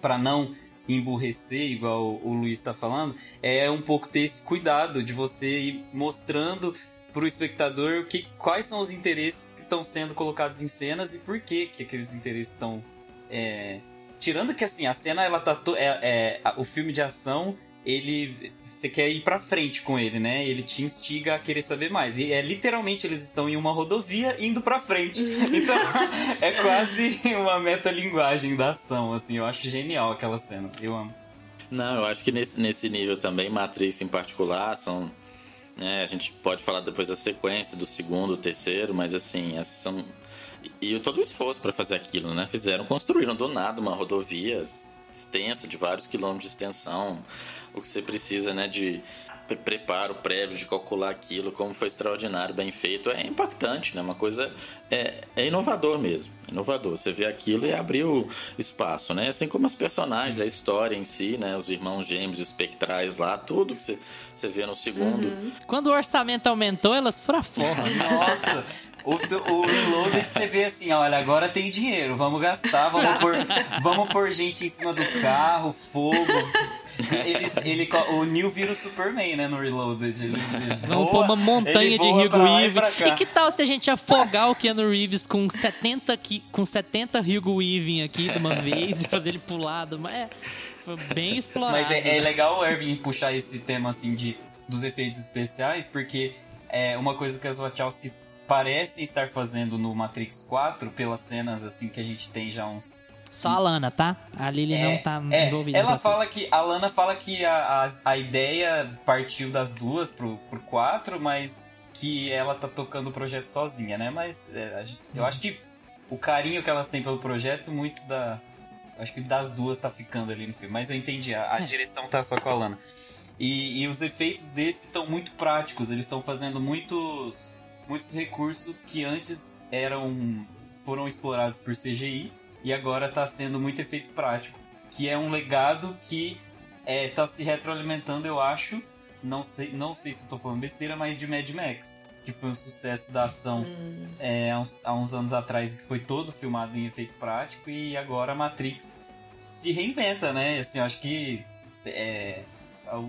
para não emburrecer, igual o Luiz está falando, é um pouco ter esse cuidado de você ir mostrando para o espectador que, quais são os interesses que estão sendo colocados em cenas e por que, que aqueles interesses estão. É... Tirando que assim, a cena ela tá. To... É, é, o filme de ação ele você quer ir para frente com ele, né? Ele te instiga a querer saber mais. E é literalmente eles estão em uma rodovia indo para frente. [laughs] Então [laughs] é quase uma metalinguagem da ação, assim. Eu acho genial aquela cena. Eu amo. Não, eu acho que nesse, nesse nível também, Matrix em particular, são. Né, a gente pode falar depois da sequência, do segundo, terceiro, mas assim, são. E, e todo o esforço para fazer aquilo, né? Fizeram, construíram do nada uma rodovia extensa, de vários quilômetros de extensão o que você precisa, né, de preparo prévio de calcular aquilo, como foi extraordinário, bem feito, é impactante, né? Uma coisa é, é inovador mesmo, inovador. Você vê aquilo e abriu espaço, né? Assim como os personagens, a história em si, né? Os irmãos gêmeos espectrais lá, tudo que você, você vê no segundo. Uhum. Quando o orçamento aumentou, elas foram fora. Nossa! [laughs] O, o Reloaded você vê assim, olha, agora tem dinheiro, vamos gastar, vamos pôr, vamos pôr gente em cima do carro, fogo. Ele, ele, o Neil vira o Superman, né, no Reloaded. Ele, ele vamos pôr uma montanha de Hugo Weaving. E que tal se a gente afogar o Keanu Reeves com 70, com 70 Hugo Weaving aqui de uma vez e fazer ele pular? Mas é, foi bem explorado. Mas é, é legal o Erwin puxar esse tema, assim, de, dos efeitos especiais, porque é uma coisa que as Wachowskis parece estar fazendo no Matrix 4, pelas cenas assim que a gente tem já uns. Só a Lana, tá? A Lily é, não tá é, envolvida. Ela fala que. A Lana fala que a, a, a, ideia partiu das duas pro, pro 4, mas que ela tá tocando o projeto sozinha, né? Mas é, eu acho que o carinho que elas têm pelo projeto, muito da. Acho que das duas tá ficando ali no filme. Mas eu entendi, a, a é. direção tá só com a Lana. E, e os efeitos desse estão muito práticos, eles estão fazendo muitos muitos recursos que antes eram foram explorados por CGI e agora está sendo muito efeito prático, que é um legado que está é, se retroalimentando, eu acho. Não sei, não sei se estou falando besteira, mas de Mad Max, que foi um sucesso da ação hum. é, há, uns, há uns anos atrás, que foi todo filmado em efeito prático, e agora a Matrix se reinventa, né? Assim, eu acho que é,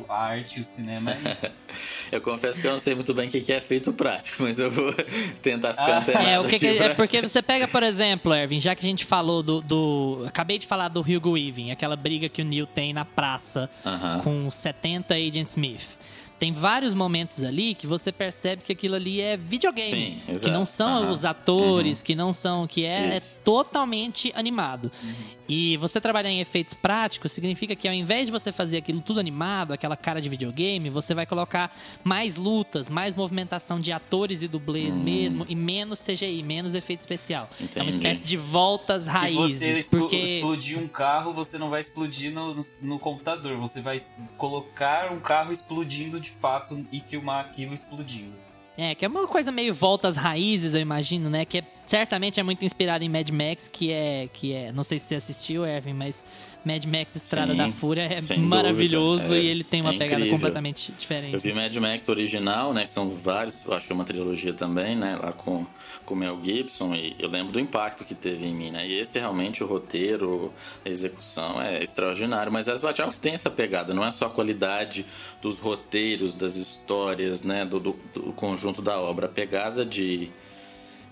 a arte o cinema é isso. [laughs] eu confesso que eu não sei muito bem o que é feito prático, mas eu vou [laughs] tentar ficar ah. É, o que, que é, porque você pega, por exemplo, Ervin, já que a gente falou do, do. Acabei de falar do Hugo Weaving, aquela briga que o Neil tem na praça uh -huh. com 70 Agent Smith tem vários momentos ali que você percebe que aquilo ali é videogame. Sim, que não são uhum. os atores, uhum. que não são. que é, é totalmente animado. Uhum. E você trabalhar em efeitos práticos significa que ao invés de você fazer aquilo tudo animado, aquela cara de videogame, você vai colocar mais lutas, mais movimentação de atores e dublês uhum. mesmo, e menos CGI, menos efeito especial. Entendi. É uma espécie de voltas raízes. Se você porque... explodir um carro, você não vai explodir no, no, no computador. Você vai colocar um carro explodindo de fato e filmar aquilo explodindo. É, que é uma coisa meio volta às raízes, eu imagino, né? Que é, certamente é muito inspirado em Mad Max, que é, que é. Não sei se você assistiu, Erwin, mas Mad Max Estrada Sim, da Fúria é maravilhoso é, e ele tem uma é pegada completamente diferente. Eu vi Mad Max original, né? São vários, acho que é uma trilogia também, né? Lá com com Mel Gibson e eu lembro do impacto que teve em mim, né? E esse realmente o roteiro, a execução é extraordinário, mas as Wachowski têm essa pegada, não é só a qualidade dos roteiros, das histórias, né, do, do, do conjunto da obra, a pegada de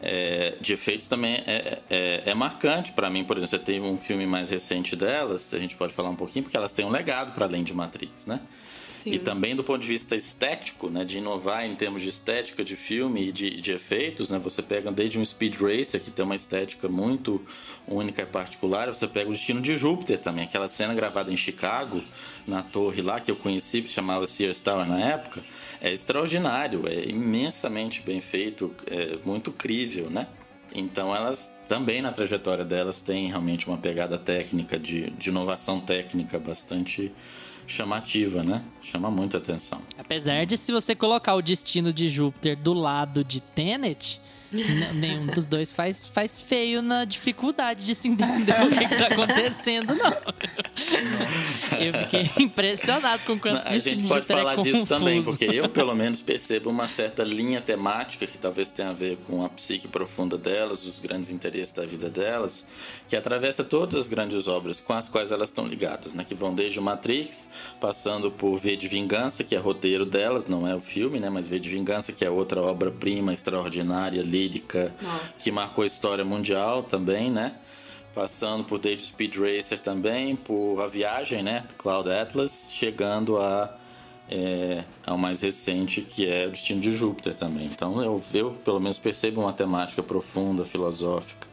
é, de efeitos também é, é, é marcante para mim. Por exemplo, você tem um filme mais recente delas, a gente pode falar um pouquinho, porque elas têm um legado para além de Matrix, né? Sim. E também do ponto de vista estético, né, de inovar em termos de estética de filme e de, de efeitos, né, você pega desde um Speed Racer, que tem uma estética muito única e particular, você pega o Destino de Júpiter também, aquela cena gravada em Chicago, na torre lá, que eu conheci, que chamava Sears Tower na época, é extraordinário, é imensamente bem feito, é muito crível, né? Então elas também na trajetória delas têm realmente uma pegada técnica de, de inovação técnica bastante chamativa, né? Chama muita atenção. Apesar de se você colocar o destino de Júpiter do lado de Tenet, nenhum dos dois faz, faz feio na dificuldade de se entender o que, está acontecendo, não. Eu fiquei impressionado com quanto A destino gente pode de Júpiter falar é disso também, porque eu pelo menos percebo uma certa linha temática que talvez tenha a ver com a psique profunda delas, os grandes interesses da vida delas, que atravessa todas as grandes obras com as quais elas estão ligadas, né? Que vão desde o Matrix, passando por V de Vingança, que é roteiro delas, não é o filme, né? Mas V de Vingança, que é outra obra-prima extraordinária, lírica, Nossa. que marcou a história mundial também, né? Passando por desde Speed Racer também, por A Viagem, né? Cloud Atlas, chegando a é, ao mais recente, que é o Destino de Júpiter também. Então eu, eu pelo menos percebo uma temática profunda, filosófica,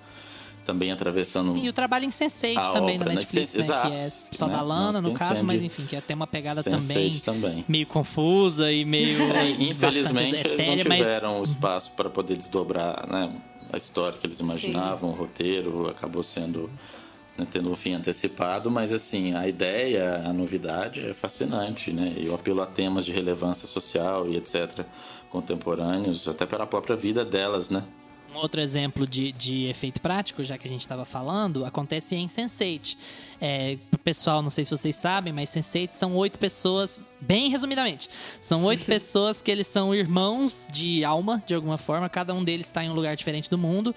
também atravessando Sim, e o trabalho em Sense8 A também obra, da né? Netflix, Sense- né? exato, Que é só né? da Lana, no caso, mas enfim, que tem uma pegada Sense8 também, também. meio confusa e meio. [laughs] É, infelizmente eles não etérea, mas- tiveram o espaço para poder desdobrar né, a história que eles imaginavam, o roteiro acabou sendo né, tendo um fim antecipado, mas assim a ideia, a novidade é fascinante, né? E o apelo a temas de relevância social e etc contemporâneos, até pela própria vida delas, né? Um outro exemplo de, de efeito prático, já que a gente estava falando, acontece em Sense8. É, pessoal, não sei se vocês sabem, mas Sense8 são oito pessoas, bem resumidamente, são oito [laughs] pessoas que eles são irmãos de alma, de alguma forma, cada um deles está em um lugar diferente do mundo,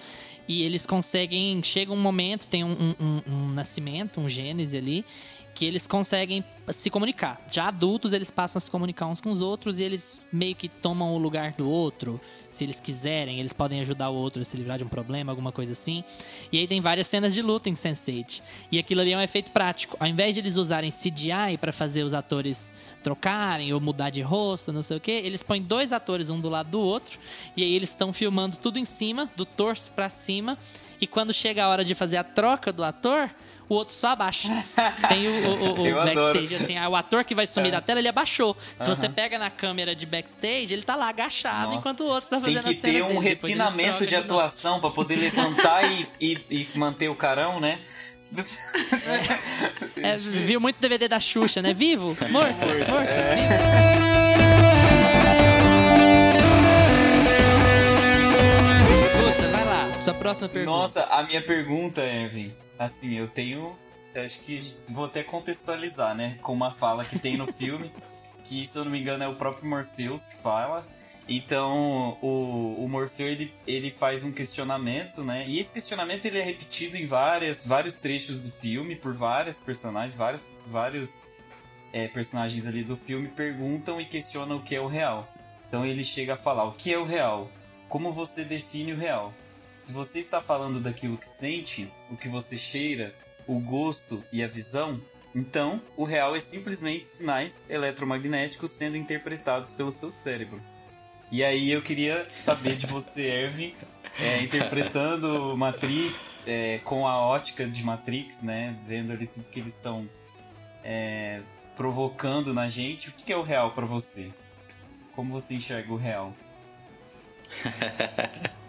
e eles conseguem, chega um momento, tem um, um- um- um nascimento, um gênese ali, que eles conseguem se comunicar. Já adultos, eles passam a se comunicar uns com os outros e eles meio que tomam o lugar do outro. Se eles quiserem, eles podem ajudar o outro a se livrar de um problema, alguma coisa assim. E aí tem várias cenas de luta em Sense8. E aquilo ali é um efeito prático. Ao invés de eles usarem CGI para fazer os atores trocarem ou mudar de rosto, não sei o que, eles põem dois atores um do lado do outro e aí eles estão filmando tudo em cima, do torso para cima. E quando chega a hora de fazer a troca do ator, o outro só abaixa. [laughs] Tem o, o- o- o backstage, assim, ah, o ator que vai sumir É. da tela, ele abaixou. Se você pega na câmera de backstage, ele tá lá agachado Nossa. enquanto o outro tá Tem fazendo que ter um dele. Refinamento de atuação pra poder levantar e, e, e manter o carão, né? É, viu muito DVD da Xuxa, né? Vivo? Morto? Morto? Vivo? Vai lá. Sua próxima pergunta. Nossa, a minha pergunta, Ervin, assim, eu tenho. Acho que vou até contextualizar, né? Com uma fala que tem no filme, que se eu não me engano é o próprio Morpheus que fala. Então, o, o Morpheus ele, ele faz um questionamento, né? E esse questionamento ele é repetido em várias, vários trechos do filme por várias personagens, vários, vários é, personagens ali do filme perguntam e questionam o que é o real. Então ele chega a falar: o que é o real? Como você define o real? Se você está falando daquilo que sente, o que você cheira, o gosto e a visão, então o real é simplesmente sinais eletromagnéticos sendo interpretados pelo seu cérebro. E aí eu queria saber de você, Ervin, é, interpretando Matrix é, com a ótica de Matrix, né? Vendo ali tudo que eles estão é, provocando na gente. O que é o real para você? Como você enxerga o real? [laughs]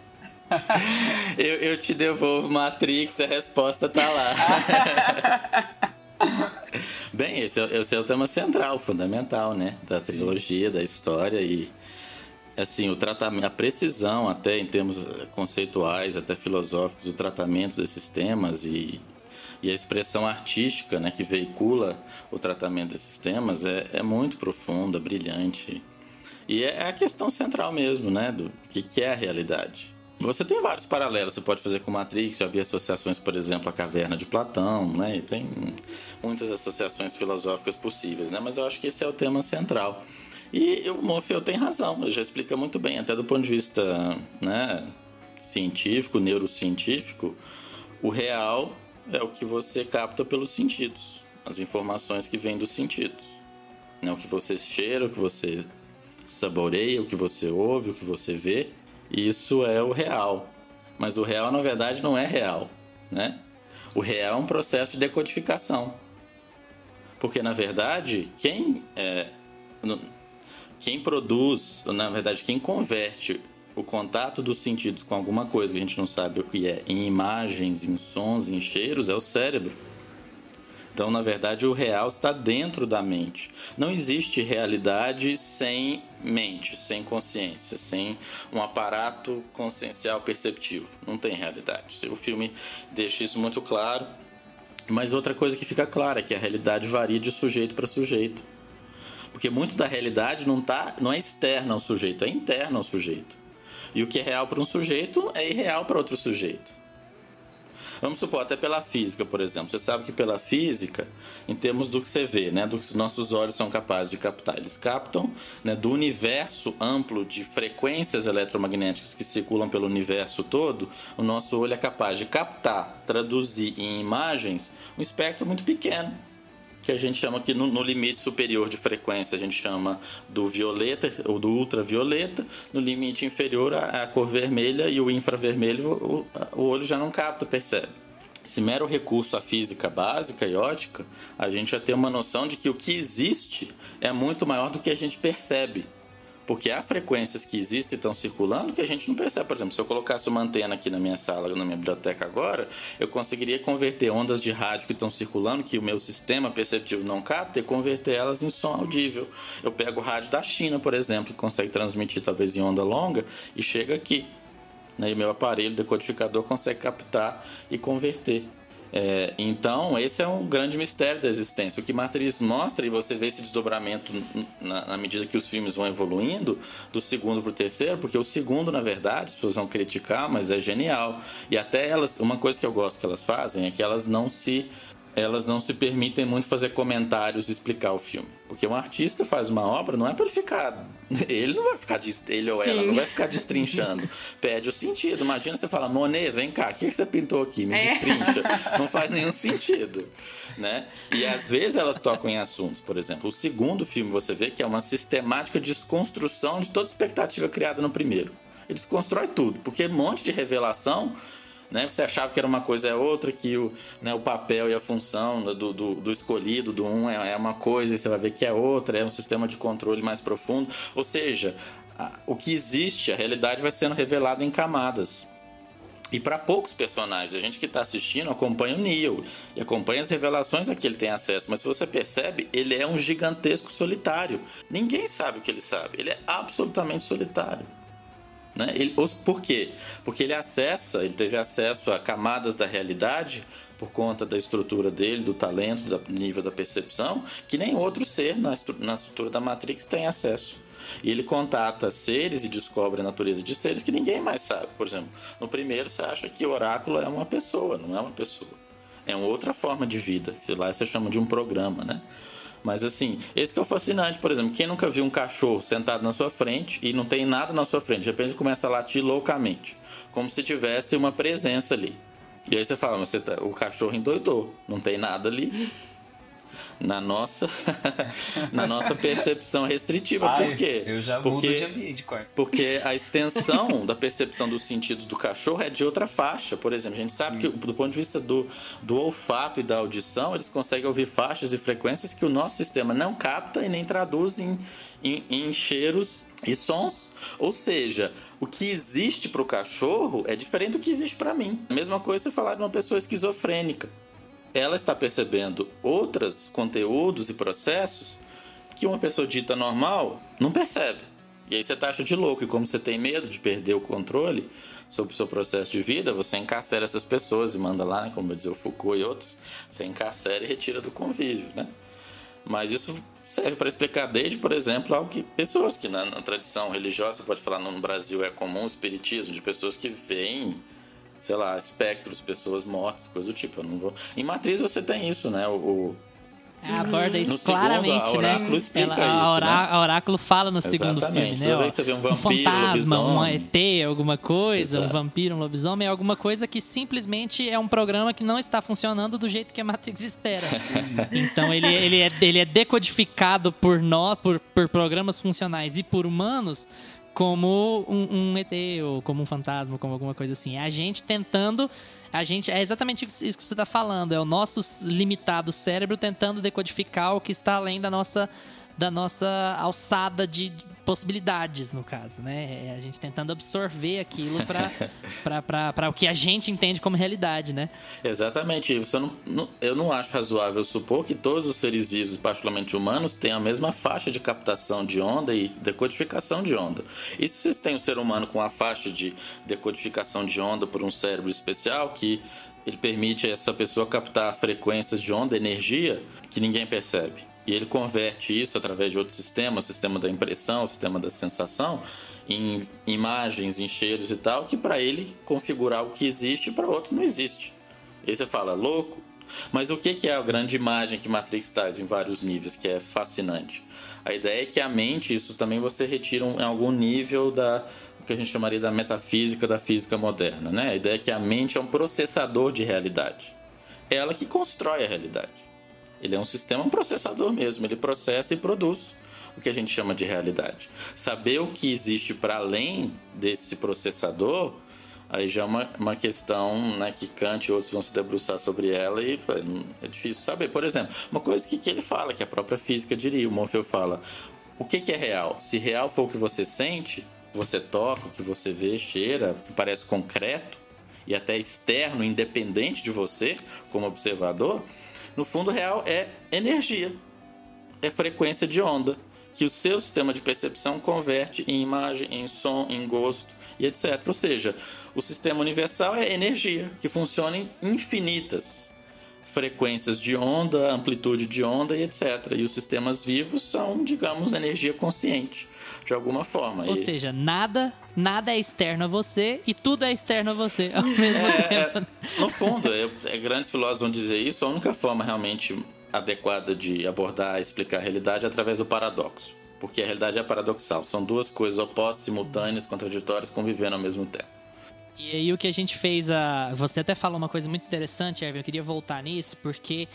Eu, eu te devolvo Matrix, a resposta tá lá. [laughs] Bem, esse é, esse é o tema central, fundamental, né? Da trilogia, da história e assim, o tratamento, a precisão até em termos conceituais, até filosóficos, o tratamento desses temas e, e a expressão artística, né, que veicula o tratamento desses temas é, é muito profunda, brilhante. E é a questão central mesmo, né, do que, que é a realidade. Você tem vários paralelos, você pode fazer com Matrix, já vi associações, por exemplo, a Caverna de Platão, né? E tem muitas associações filosóficas possíveis, né? Mas eu acho que esse é o tema central. E o Morfeu tem razão, ele já explica muito bem, até do ponto de vista, né? científico, neurocientífico, o real é o que você capta pelos sentidos, as informações que vêm dos sentidos. Não o que você cheira, o que você saboreia, o que você ouve, o que você vê. Isso é o real. Mas o real, na verdade, não é real, né? O real é um processo de decodificação. Porque, na verdade, quem, é, quem produz, na verdade, quem converte o contato dos sentidos com alguma coisa que a gente não sabe o que é, em imagens, em sons, em cheiros, é o cérebro. Então, na verdade, o real está dentro da mente. Não existe realidade sem mente, sem consciência, sem um aparato consciencial perceptivo. Não tem realidade. O filme deixa isso muito claro. Mas outra coisa que fica clara é que a realidade varia de sujeito para sujeito. Porque muito da realidade não, tá, não é externa ao sujeito, é interna ao sujeito. E o que é real para um sujeito é irreal para outro sujeito. Vamos supor, até pela física, por exemplo. Você sabe que pela física, em termos do que você vê, né, do que os nossos olhos são capazes de captar, eles captam né, do universo amplo de frequências eletromagnéticas que circulam pelo universo todo, o nosso olho é capaz de captar, traduzir em imagens um espectro muito pequeno que a gente chama aqui no, no, limite superior de frequência, a gente chama do violeta ou do ultravioleta, no limite inferior a, a cor vermelha e o infravermelho o, o olho já não capta, percebe. Se mero recurso à física básica e ótica, a gente já tem uma noção de que o que existe é muito maior do que a gente percebe. Porque há frequências que existem e estão circulando que a gente não percebe. Por exemplo, se eu colocasse uma antena aqui na minha sala, na minha biblioteca agora, eu conseguiria converter ondas de rádio que estão circulando, que o meu sistema perceptivo não capta, e converter elas em som audível. Eu pego o rádio da China, por exemplo, que consegue transmitir talvez em onda longa, e chega aqui. Né? E meu aparelho decodificador consegue captar e converter. É, então, esse é um grande mistério da existência. O que Matriz mostra, e você vê esse desdobramento na, na medida que os filmes vão evoluindo, do segundo para o terceiro, porque o segundo, na verdade, as pessoas vão criticar, mas é genial. E até elas, uma coisa que eu gosto que elas fazem é que elas não se elas não se permitem muito fazer comentários e explicar o filme. Porque um artista faz uma obra, não é para ele ficar. [laughs] Ele não vai ficar. Ele ou ela não vai ficar destrinchando. [laughs] Pede o sentido. Imagina você fala, Monet, vem cá, o que você pintou aqui? Me é. destrincha. [laughs] Não faz nenhum sentido. Né? E às vezes elas tocam em assuntos. Por exemplo, o segundo filme você vê que é uma sistemática desconstrução de toda expectativa criada no primeiro. Eles constroem tudo, porque um monte de revelação né? Você achava que era uma coisa é outra, que o, né, o papel e a função do, do, do escolhido, do um, é, é, uma coisa e você vai ver que é outra, é um sistema de controle mais profundo. Ou seja, a, o que existe, a realidade vai sendo revelada em camadas. E para poucos personagens, a gente que está assistindo acompanha o Neo e acompanha as revelações a que ele tem acesso, mas se você percebe, ele é um gigantesco solitário. Ninguém sabe o que ele sabe, ele é absolutamente solitário. Né? Ele, por quê? Porque ele acessa, ele teve acesso a camadas da realidade por conta da estrutura dele, do talento, do nível da percepção, que nem outro ser na, na estrutura da Matrix tem acesso. E ele contata seres e descobre a natureza de seres que ninguém mais sabe. Por exemplo, no primeiro você acha que o oráculo é uma pessoa, não é uma pessoa. É uma outra forma de vida, que lá você chama de um programa, né? Mas assim, esse que é o fascinante, por exemplo, quem nunca viu um cachorro sentado na sua frente e não tem nada na sua frente, de repente ele começa a latir loucamente, como se tivesse uma presença ali. E aí você fala, mas você tá, o cachorro endoidou, não tem nada ali na nossa [laughs] na nossa percepção restritiva. Ai, Por quê? Eu já porque, mudo de ambiente, quarto. Porque [laughs] a extensão da percepção dos sentidos do cachorro é de outra faixa. Por exemplo, a gente sabe Sim. que do ponto de vista do, do olfato e da audição, eles conseguem ouvir faixas e frequências que o nosso sistema não capta e nem traduz em, em, em cheiros e sons. Ou seja, o que existe para o cachorro é diferente do que existe para mim. A mesma coisa se falar de uma pessoa esquizofrênica ela está percebendo outros conteúdos e processos que uma pessoa dita normal não percebe. E aí você taxa de louco, e como você tem medo de perder o controle sobre o seu processo de vida, você encarcera essas pessoas e manda lá, né, como eu dizer o Foucault e outros, você encarcera e retira do convívio, né? Mas isso serve para explicar desde, por exemplo, algo que pessoas que na, na tradição religiosa, pode falar no Brasil é comum, o espiritismo, de pessoas que veem sei lá, espectros, pessoas mortas, coisa do tipo. Eu não vou. Em Matriz você tem isso, né? O, aborda isso No segundo, claramente, a Oráculo né? explica Ela- a, isso, né? a Oráculo fala no segundo Exatamente. filme, né? Toda vez você vê um vampiro, fantasma, um. ET, alguma coisa, um Exato. vampiro, um lobisomem, alguma coisa que simplesmente é um programa que não está funcionando do jeito que a Matrix espera. [laughs] então ele, ele, é, ele é decodificado por nós, por, por programas funcionais e por humanos como um, um ET ou como um fantasma, como alguma coisa assim. É a gente tentando. A gente, é exatamente isso que você está falando. É o nosso limitado cérebro tentando decodificar o que está além da nossa, da nossa alçada de possibilidades, no caso, né? É a gente tentando absorver aquilo para [laughs] o que a gente entende como realidade, né? Exatamente. Você não, não- eu não acho razoável supor que todos os seres vivos, particularmente humanos, tenham a mesma faixa de captação de onda e decodificação de onda. E se vocês têm um ser humano com a faixa de decodificação de onda por um cérebro especial que ele permite a essa pessoa captar frequências de onda, energia, que ninguém percebe. E ele converte isso através de outros sistemas, o sistema da impressão, o sistema da sensação, em imagens, em cheiros e tal, que para ele configurar o que existe para outro não existe. E você fala, louco? Mas o que é a grande imagem que Matrix traz em vários níveis, que é fascinante? A ideia é que a mente, isso também você retira em algum nível da o que a gente chamaria da metafísica da física moderna, né? A ideia é que a mente é um processador de realidade. É ela que constrói a realidade. Ele é um sistema, processador mesmo. Ele processa e produz o que a gente chama de realidade. Saber o que existe para além desse processador, aí já é uma, uma questão né, que Kant e outros vão se debruçar sobre ela e é difícil saber. Por exemplo, uma coisa que, que ele fala, que a própria física diria, o Morpheus fala, o que, que é real? Se real for o que você sente, você toca, o que você vê, cheira, o que parece concreto, e até externo, independente de você, como observador, no fundo real é energia, é frequência de onda, que o seu sistema de percepção converte em imagem, em som, em gosto e etc. Ou seja, o sistema universal é energia, que funciona em infinitas frequências de onda, amplitude de onda e etc. E os sistemas vivos são, digamos, energia consciente, de alguma forma. Ou E- seja, nada, nada é externo a você e tudo é externo a você ao mesmo É, tempo. é, no fundo, é, é, grandes filósofos vão dizer isso, a única forma realmente adequada de abordar e explicar a realidade é através do paradoxo. Porque a realidade é paradoxal. São duas coisas opostas, simultâneas, contraditórias, convivendo ao mesmo tempo. E aí o que a gente fez a. Você até falou uma coisa muito interessante, Erwin. Eu queria voltar nisso, porque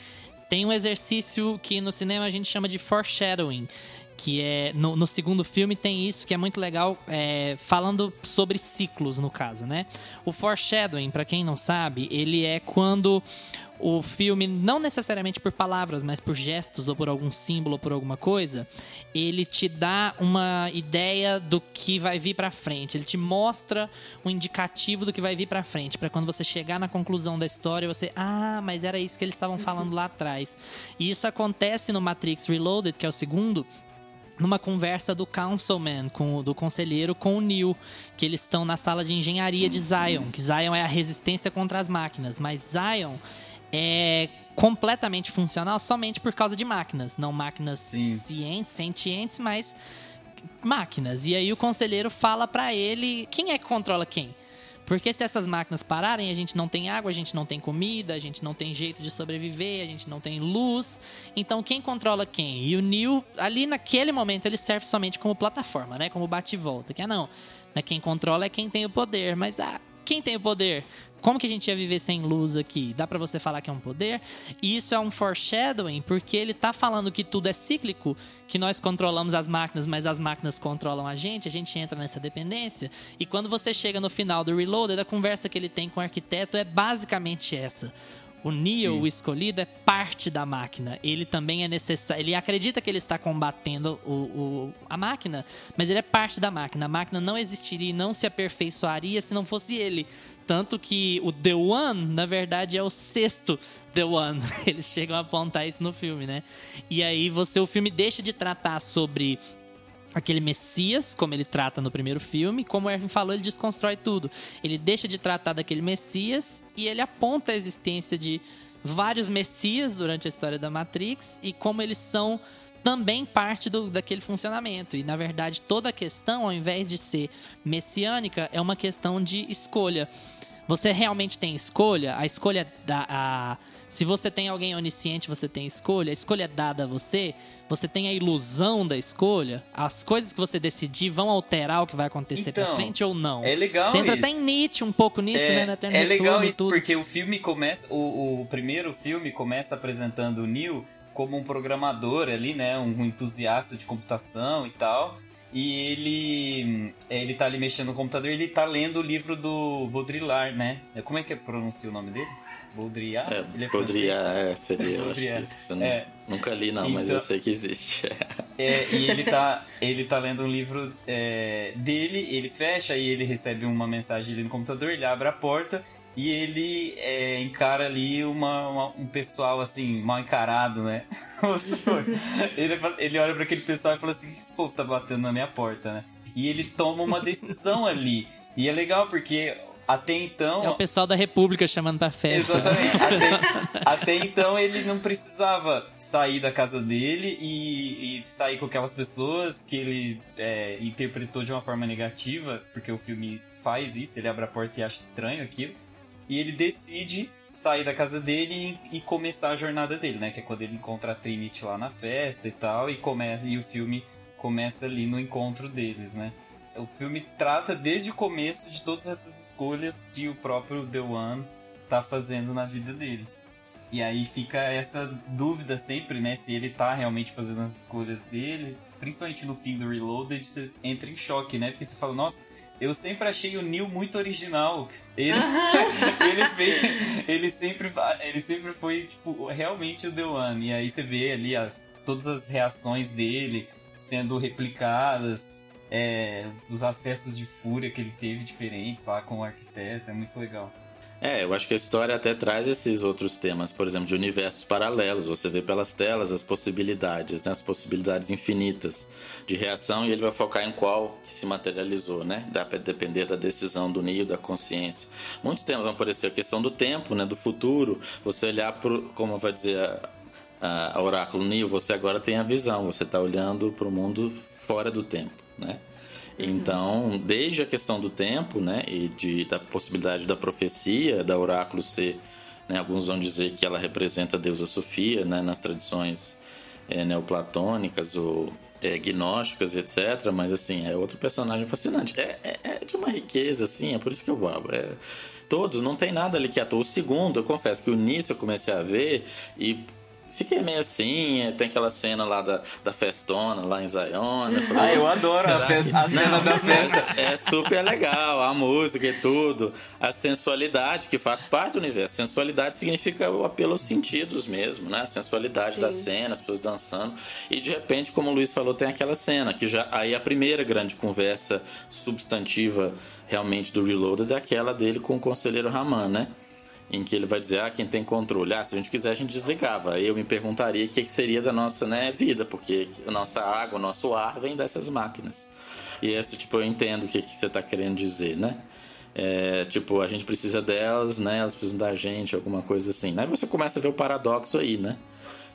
tem um exercício que no cinema a gente chama de foreshadowing. Que é. No, no segundo filme tem isso que é muito legal, é, falando sobre ciclos, no caso, né? O foreshadowing, pra quem não sabe, ele é quando o filme, não necessariamente por palavras, mas por gestos ou por algum símbolo ou por alguma coisa, ele te dá uma ideia do que vai vir pra frente. Ele te mostra um indicativo do que vai vir pra frente, Pra quando você chegar na conclusão da história, você, ah, mas era isso que eles estavam falando lá atrás. E isso acontece no Matrix Reloaded, que é o segundo, numa conversa do councilman, com, o- do conselheiro, com o Neo, que eles estão na sala de engenharia de Zion, que Zion é a resistência contra as máquinas, mas Zion é completamente funcional somente por causa de máquinas, não máquinas cientes, sentientes, mas máquinas. E aí o conselheiro fala pra ele quem é que controla quem. Porque se essas máquinas pararem, a gente não tem água, a gente não tem comida, a gente não tem jeito de sobreviver, a gente não tem luz. Então quem controla quem? E o Neo, ali naquele momento, ele serve somente como plataforma, né? Como bate e volta. Que ah, não. Né? Quem controla é quem tem o poder. Mas ah, quem tem o poder? Como que a gente ia viver sem luz aqui? Dá pra você falar que é um poder? E isso é um foreshadowing, porque ele tá falando que tudo é cíclico, que nós controlamos as máquinas, mas as máquinas controlam a gente, a gente entra nessa dependência. E quando você chega no final do Reloaded, a conversa que ele tem com o arquiteto é basicamente essa. O Neo, o escolhido, é parte da máquina. Ele também é necessário. Ele acredita que ele está combatendo o, o- a máquina, mas ele é parte da máquina. A máquina não existiria e não se aperfeiçoaria se não fosse ele. Tanto que o The One, na verdade, é o sexto The One. [laughs] Eles chegam a apontar isso no filme, né? E aí você, o filme deixa de tratar sobre aquele Messias, como ele trata no primeiro filme. Como o Erwin falou, ele desconstrói tudo. Ele deixa de tratar daquele Messias e ele aponta a existência de vários Messias durante a história da Matrix e como eles são também parte do, daquele funcionamento. E, na verdade, toda a questão, ao invés de ser messiânica, é uma questão de escolha. Você realmente tem escolha? A escolha da. A, se você tem alguém onisciente, você tem escolha. A escolha é dada a você. Você tem a ilusão da escolha. As coisas que você decidir vão alterar o que vai acontecer Então, pra frente ou não. é legal Você entra isso. até em Nietzsche um pouco nisso, né? Na É, Eterno é legal isso tudo. porque o filme começa. O, o primeiro filme começa apresentando o Neo como um programador ali, né? Um entusiasta de computação e tal. E ele. Ele tá ali mexendo no computador e ele tá lendo o livro do Baudrillard, né? Como é que pronuncia o nome dele? Baudrillard? É, ele é francês? é, seria, eu acho Baudrillard. isso. É. Nunca li, não, mas Então- eu sei que existe. [laughs] É, e ele tá, ele tá lendo um livro é, dele, ele fecha e ele recebe uma mensagem ali no computador, ele abre a porta e ele é, encara ali uma, uma- um pessoal assim, mal encarado, né? [laughs] Ele, ele olha pra aquele pessoal e fala assim: "O que esse povo tá batendo na minha porta, né? E ele toma uma decisão [laughs] ali. E é legal porque até então. É o pessoal da República chamando pra festa. Exatamente. [laughs] Até, até então ele não precisava sair da casa dele e, e sair com aquelas pessoas que ele é, interpretou de uma forma negativa, porque o filme faz isso, ele abre a porta e acha estranho aquilo. E ele decide sair da casa dele e, e começar a jornada dele, né? Que é quando ele encontra a Trinity lá na festa e tal, e começa e o filme começa ali no encontro deles, né? O filme trata desde o começo de todas essas escolhas que o próprio The One tá fazendo na vida dele. E aí fica essa dúvida sempre, né? Se ele tá realmente fazendo as escolhas dele. Principalmente no fim do Reloaded, você entra em choque, né? Porque você fala, nossa, eu sempre achei o Neil muito original. Ele, [laughs] ele, fez, ele, sempre, ele sempre foi, tipo, realmente o The One. E aí você vê ali as, todas as reações dele sendo replicadas. É, os acessos de fúria que ele teve diferentes lá com o arquiteto, é muito legal. É, eu acho que a história até traz esses outros temas, por exemplo, de universos paralelos. Você vê pelas telas as possibilidades, né? as possibilidades infinitas de reação e ele vai focar em qual que se materializou, né? Dá para depender da decisão do Neo, da consciência. Muitos temas vão aparecer a questão do tempo, né? Do futuro. Você olhar pro, como vai dizer a, a oráculo Neo, você agora tem a visão. Você está olhando para o mundo fora do tempo, né? Então, desde a questão do tempo, né, e de, da possibilidade da profecia, da oráculo ser, né, alguns vão dizer que ela representa a deusa Sofia, né, nas tradições é, neoplatônicas ou é, gnósticas, etc. Mas, assim, é outro personagem fascinante. É, é, é de uma riqueza, assim, é por isso que eu amo. É, todos, não tem nada ali que atua. O segundo, eu confesso que o início eu comecei a ver e fiquei meio assim, é, tem aquela cena lá da, da festona, lá em Zion. né? Ah, eu adoro a, festa- a cena Não, da festa. [laughs] É super legal, a música e tudo. A sensualidade que faz parte do universo. Sensualidade significa o apelo aos sentidos mesmo, né? A sensualidade Sim. da cena, as pessoas dançando. E de repente, como o Luiz falou, tem aquela cena que já. Aí a primeira grande conversa substantiva realmente do Reloaded é aquela dele com o conselheiro Raman, né? Em que ele vai dizer, ah, quem tem controle, ah, se a gente quiser a gente desligava. Aí eu me perguntaria o que, seria da nossa né, vida, porque a nossa água, o nosso ar vem dessas máquinas. E isso, tipo, eu entendo o que, que você está querendo dizer, né? É, tipo, a gente precisa delas, né? Elas precisam da gente, alguma coisa assim. Aí você começa a ver o paradoxo aí, né?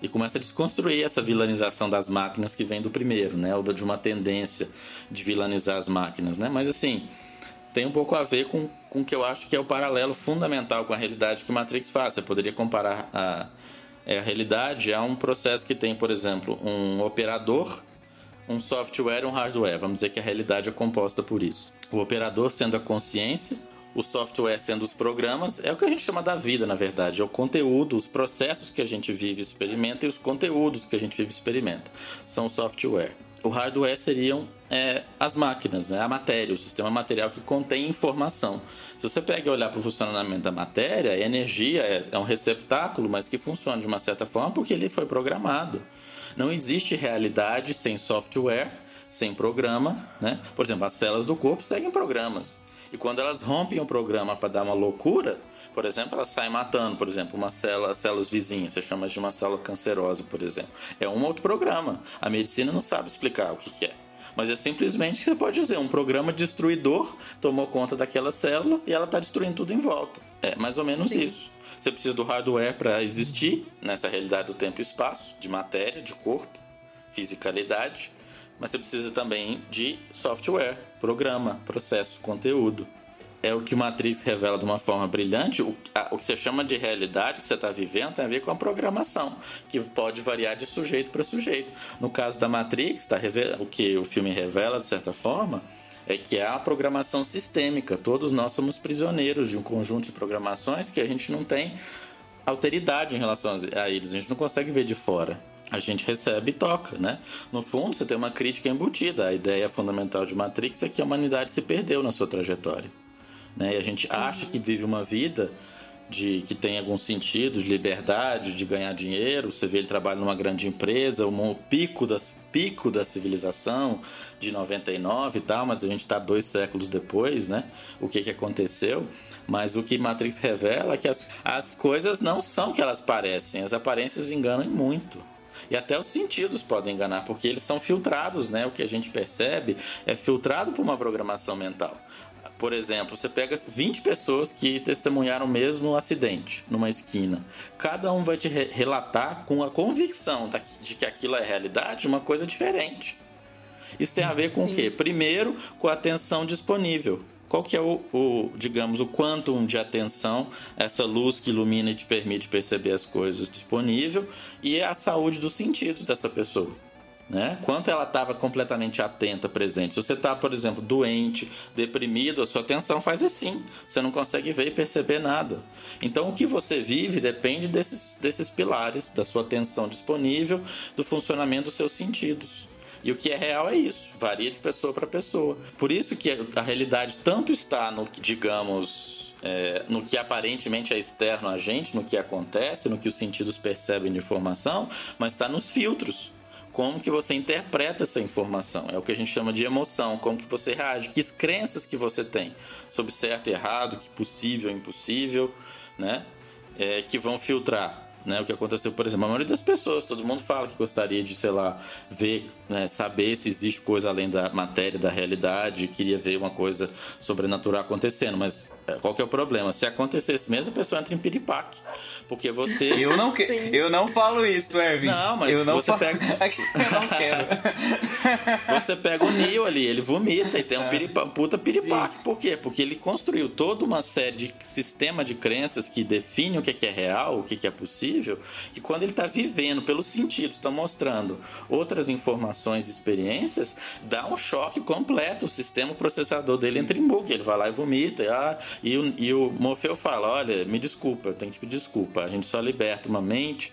E começa a desconstruir essa vilanização das máquinas que vem do primeiro, né? Ou de uma tendência de vilanizar as máquinas, né? Mas assim, tem um pouco a ver com, com o que eu acho que é o paralelo fundamental com a realidade que Matrix faz. Você poderia comparar a, é, a realidade a um processo que tem, por exemplo, um operador, um software e um hardware. Vamos dizer que a realidade é composta por isso. O operador sendo a consciência, o software sendo os programas, é o que a gente chama da vida, na verdade. É o conteúdo, os processos que a gente vive e experimenta e os conteúdos que a gente vive e experimenta. São o software. O hardware seriam é, as máquinas, né? a matéria, o sistema material que contém informação. Se você pega e olhar para o funcionamento da matéria, a energia é, é um receptáculo, mas que funciona de uma certa forma porque ele foi programado. Não existe realidade sem software, sem programa. Né? Por exemplo, as células do corpo seguem programas. E quando elas rompem o programa para dar uma loucura, por exemplo, elas saem matando, por exemplo, uma célula, células vizinhas, você chama de uma célula cancerosa, por exemplo. É um outro programa. A medicina não sabe explicar o que, que é. Mas é simplesmente que você pode dizer, um programa destruidor tomou conta daquela célula e ela está destruindo tudo em volta. É mais ou menos Sim. isso. Você precisa do hardware para existir nessa realidade do tempo e espaço, de matéria, de corpo, fisicalidade, mas você precisa também de software, programa, processo, conteúdo. É o que Matrix revela de uma forma brilhante. O, a, o que você chama de realidade que você está vivendo tem a ver com a programação, que pode variar de sujeito para sujeito. No caso da Matrix, tá, o que o filme revela, de certa forma, é que é a programação sistêmica. Todos nós somos prisioneiros de um conjunto de programações que a gente não tem alteridade em relação a eles, a gente não consegue ver de fora. A gente recebe e toca, né? No fundo, você tem uma crítica embutida. A ideia fundamental de Matrix é que a humanidade se perdeu na sua trajetória. Né? E a gente acha que vive uma vida de que tem algum sentido, de liberdade, de ganhar dinheiro. Você vê ele trabalha numa grande empresa, um pico, das, pico da civilização de 99 e tal, mas a gente está dois séculos depois, né? O que, que aconteceu? Mas o que Matrix revela é que as, as coisas não são o que elas parecem, as aparências enganam muito. E até os sentidos podem enganar, porque eles são filtrados, né? O que a gente percebe é filtrado por uma programação mental. Por exemplo, você pega 20 pessoas que testemunharam o mesmo acidente numa esquina. Cada um vai te re relatar com a convicção de que aquilo é realidade uma coisa diferente. Isso tem a ver com Sim. o quê? Primeiro, com a atenção disponível. Qual que é o, o, digamos, o quantum de atenção, essa luz que ilumina e te permite perceber as coisas disponível e a saúde dos sentidos dessa pessoa né? Quanto ela estava completamente atenta, presente. Se você está, por exemplo, doente, deprimido, a sua atenção faz assim. Você não consegue ver e perceber nada. Então, o que você vive depende desses, desses pilares, da sua atenção disponível, do funcionamento dos seus sentidos. E o que é real é isso, varia de pessoa para pessoa. Por isso que a realidade tanto está no que, digamos, é, no que aparentemente é externo a gente, no que acontece, no que os sentidos percebem de informação, mas está nos filtros como que você interpreta essa informação. É o que a gente chama de emoção, como que você reage, que crenças que você tem sobre certo e errado, que possível impossível, né? É, que vão filtrar né, o que aconteceu, por exemplo, a maioria das pessoas, todo mundo fala que gostaria de, sei lá, ver, né, saber se existe coisa além da matéria, da realidade, queria ver uma coisa sobrenatural acontecendo, mas qual que é o problema? Se acontecesse mesmo, a pessoa entra em piripaque. Porque você. Eu não, que... eu não falo isso, Erwin. Não, mas eu não você pega. [laughs] eu não quero. [laughs] você pega o Neo ali, ele vomita e tem um, é. piripa... puta piripaque. Sim. Por quê? Porque ele construiu toda uma série de sistema de crenças que define o que é real, o que é possível, e quando ele está vivendo pelos sentidos, está mostrando outras informações e experiências, dá um choque completo. O sistema processador dele entra em bug, ele vai lá e vomita. E, ah, e, o, e o Morfeu fala: Olha, me desculpa, eu tenho que pedir desculpa. A gente só liberta uma mente,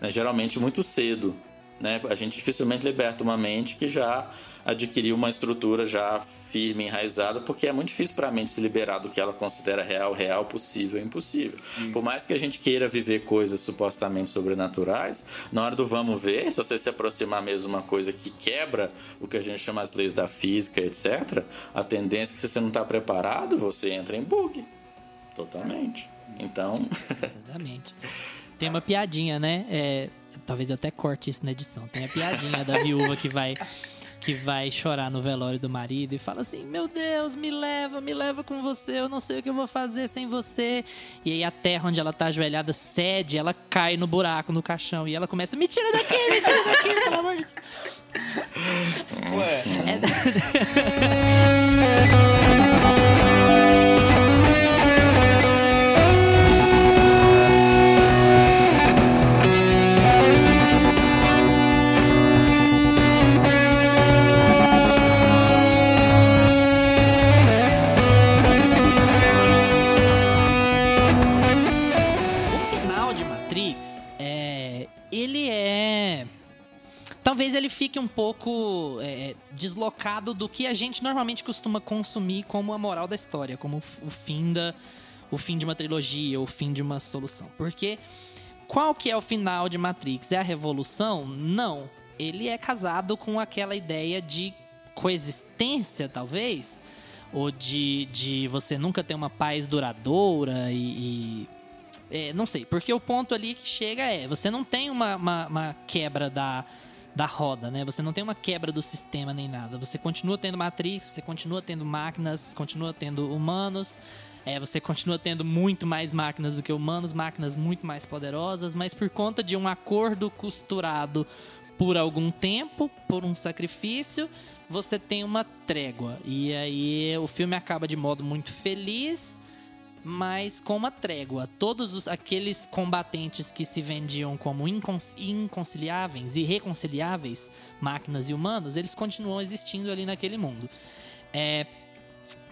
né, geralmente muito cedo. Né? A gente dificilmente liberta uma mente que já adquiriu uma estrutura já firme, enraizada, porque é muito difícil para a mente se liberar do que ela considera real, real, possível, impossível. Sim. Por mais que a gente queira viver coisas supostamente sobrenaturais, na hora do vamos ver, se você se aproximar mesmo de uma coisa que quebra o que a gente chama as leis da física, etc., a tendência é que se você não está preparado, você entra em bug. Totalmente. Então. [laughs] Exatamente. Tem uma piadinha, né? É, talvez eu até corte isso na edição. Tem a piadinha da viúva que vai que vai chorar no velório do marido e fala assim: Meu Deus, me leva, me leva com você, eu não sei o que eu vou fazer sem você. E aí a terra onde ela tá ajoelhada cede, ela cai no buraco, no caixão, e ela começa: Me tira daqui, me tira daqui, pelo amor de Deus. Ué. É... [laughs] talvez ele fique um pouco é, deslocado do que a gente normalmente costuma consumir como a moral da história, como o fim da o fim de uma trilogia, o fim de uma solução. Porque qual que é o final de Matrix? É a revolução? Não. Ele é casado com aquela ideia de coexistência, talvez, ou de, de você nunca ter uma paz duradoura e, e é, não sei, porque o ponto ali que chega é: você não tem uma, uma, uma, quebra da, da roda, né? Você não tem uma quebra do sistema nem nada. Você continua tendo Matrix, você continua tendo máquinas, continua tendo humanos. É, você continua tendo muito mais máquinas do que humanos, máquinas muito mais poderosas, mas por conta de um acordo costurado por algum tempo, por um sacrifício, você tem uma trégua. E aí o filme acaba de modo muito feliz, mas com uma trégua. Todos os, aqueles combatentes que se vendiam como incons, inconciliáveis e reconciliáveis, máquinas e humanos, eles continuam existindo ali naquele mundo. É,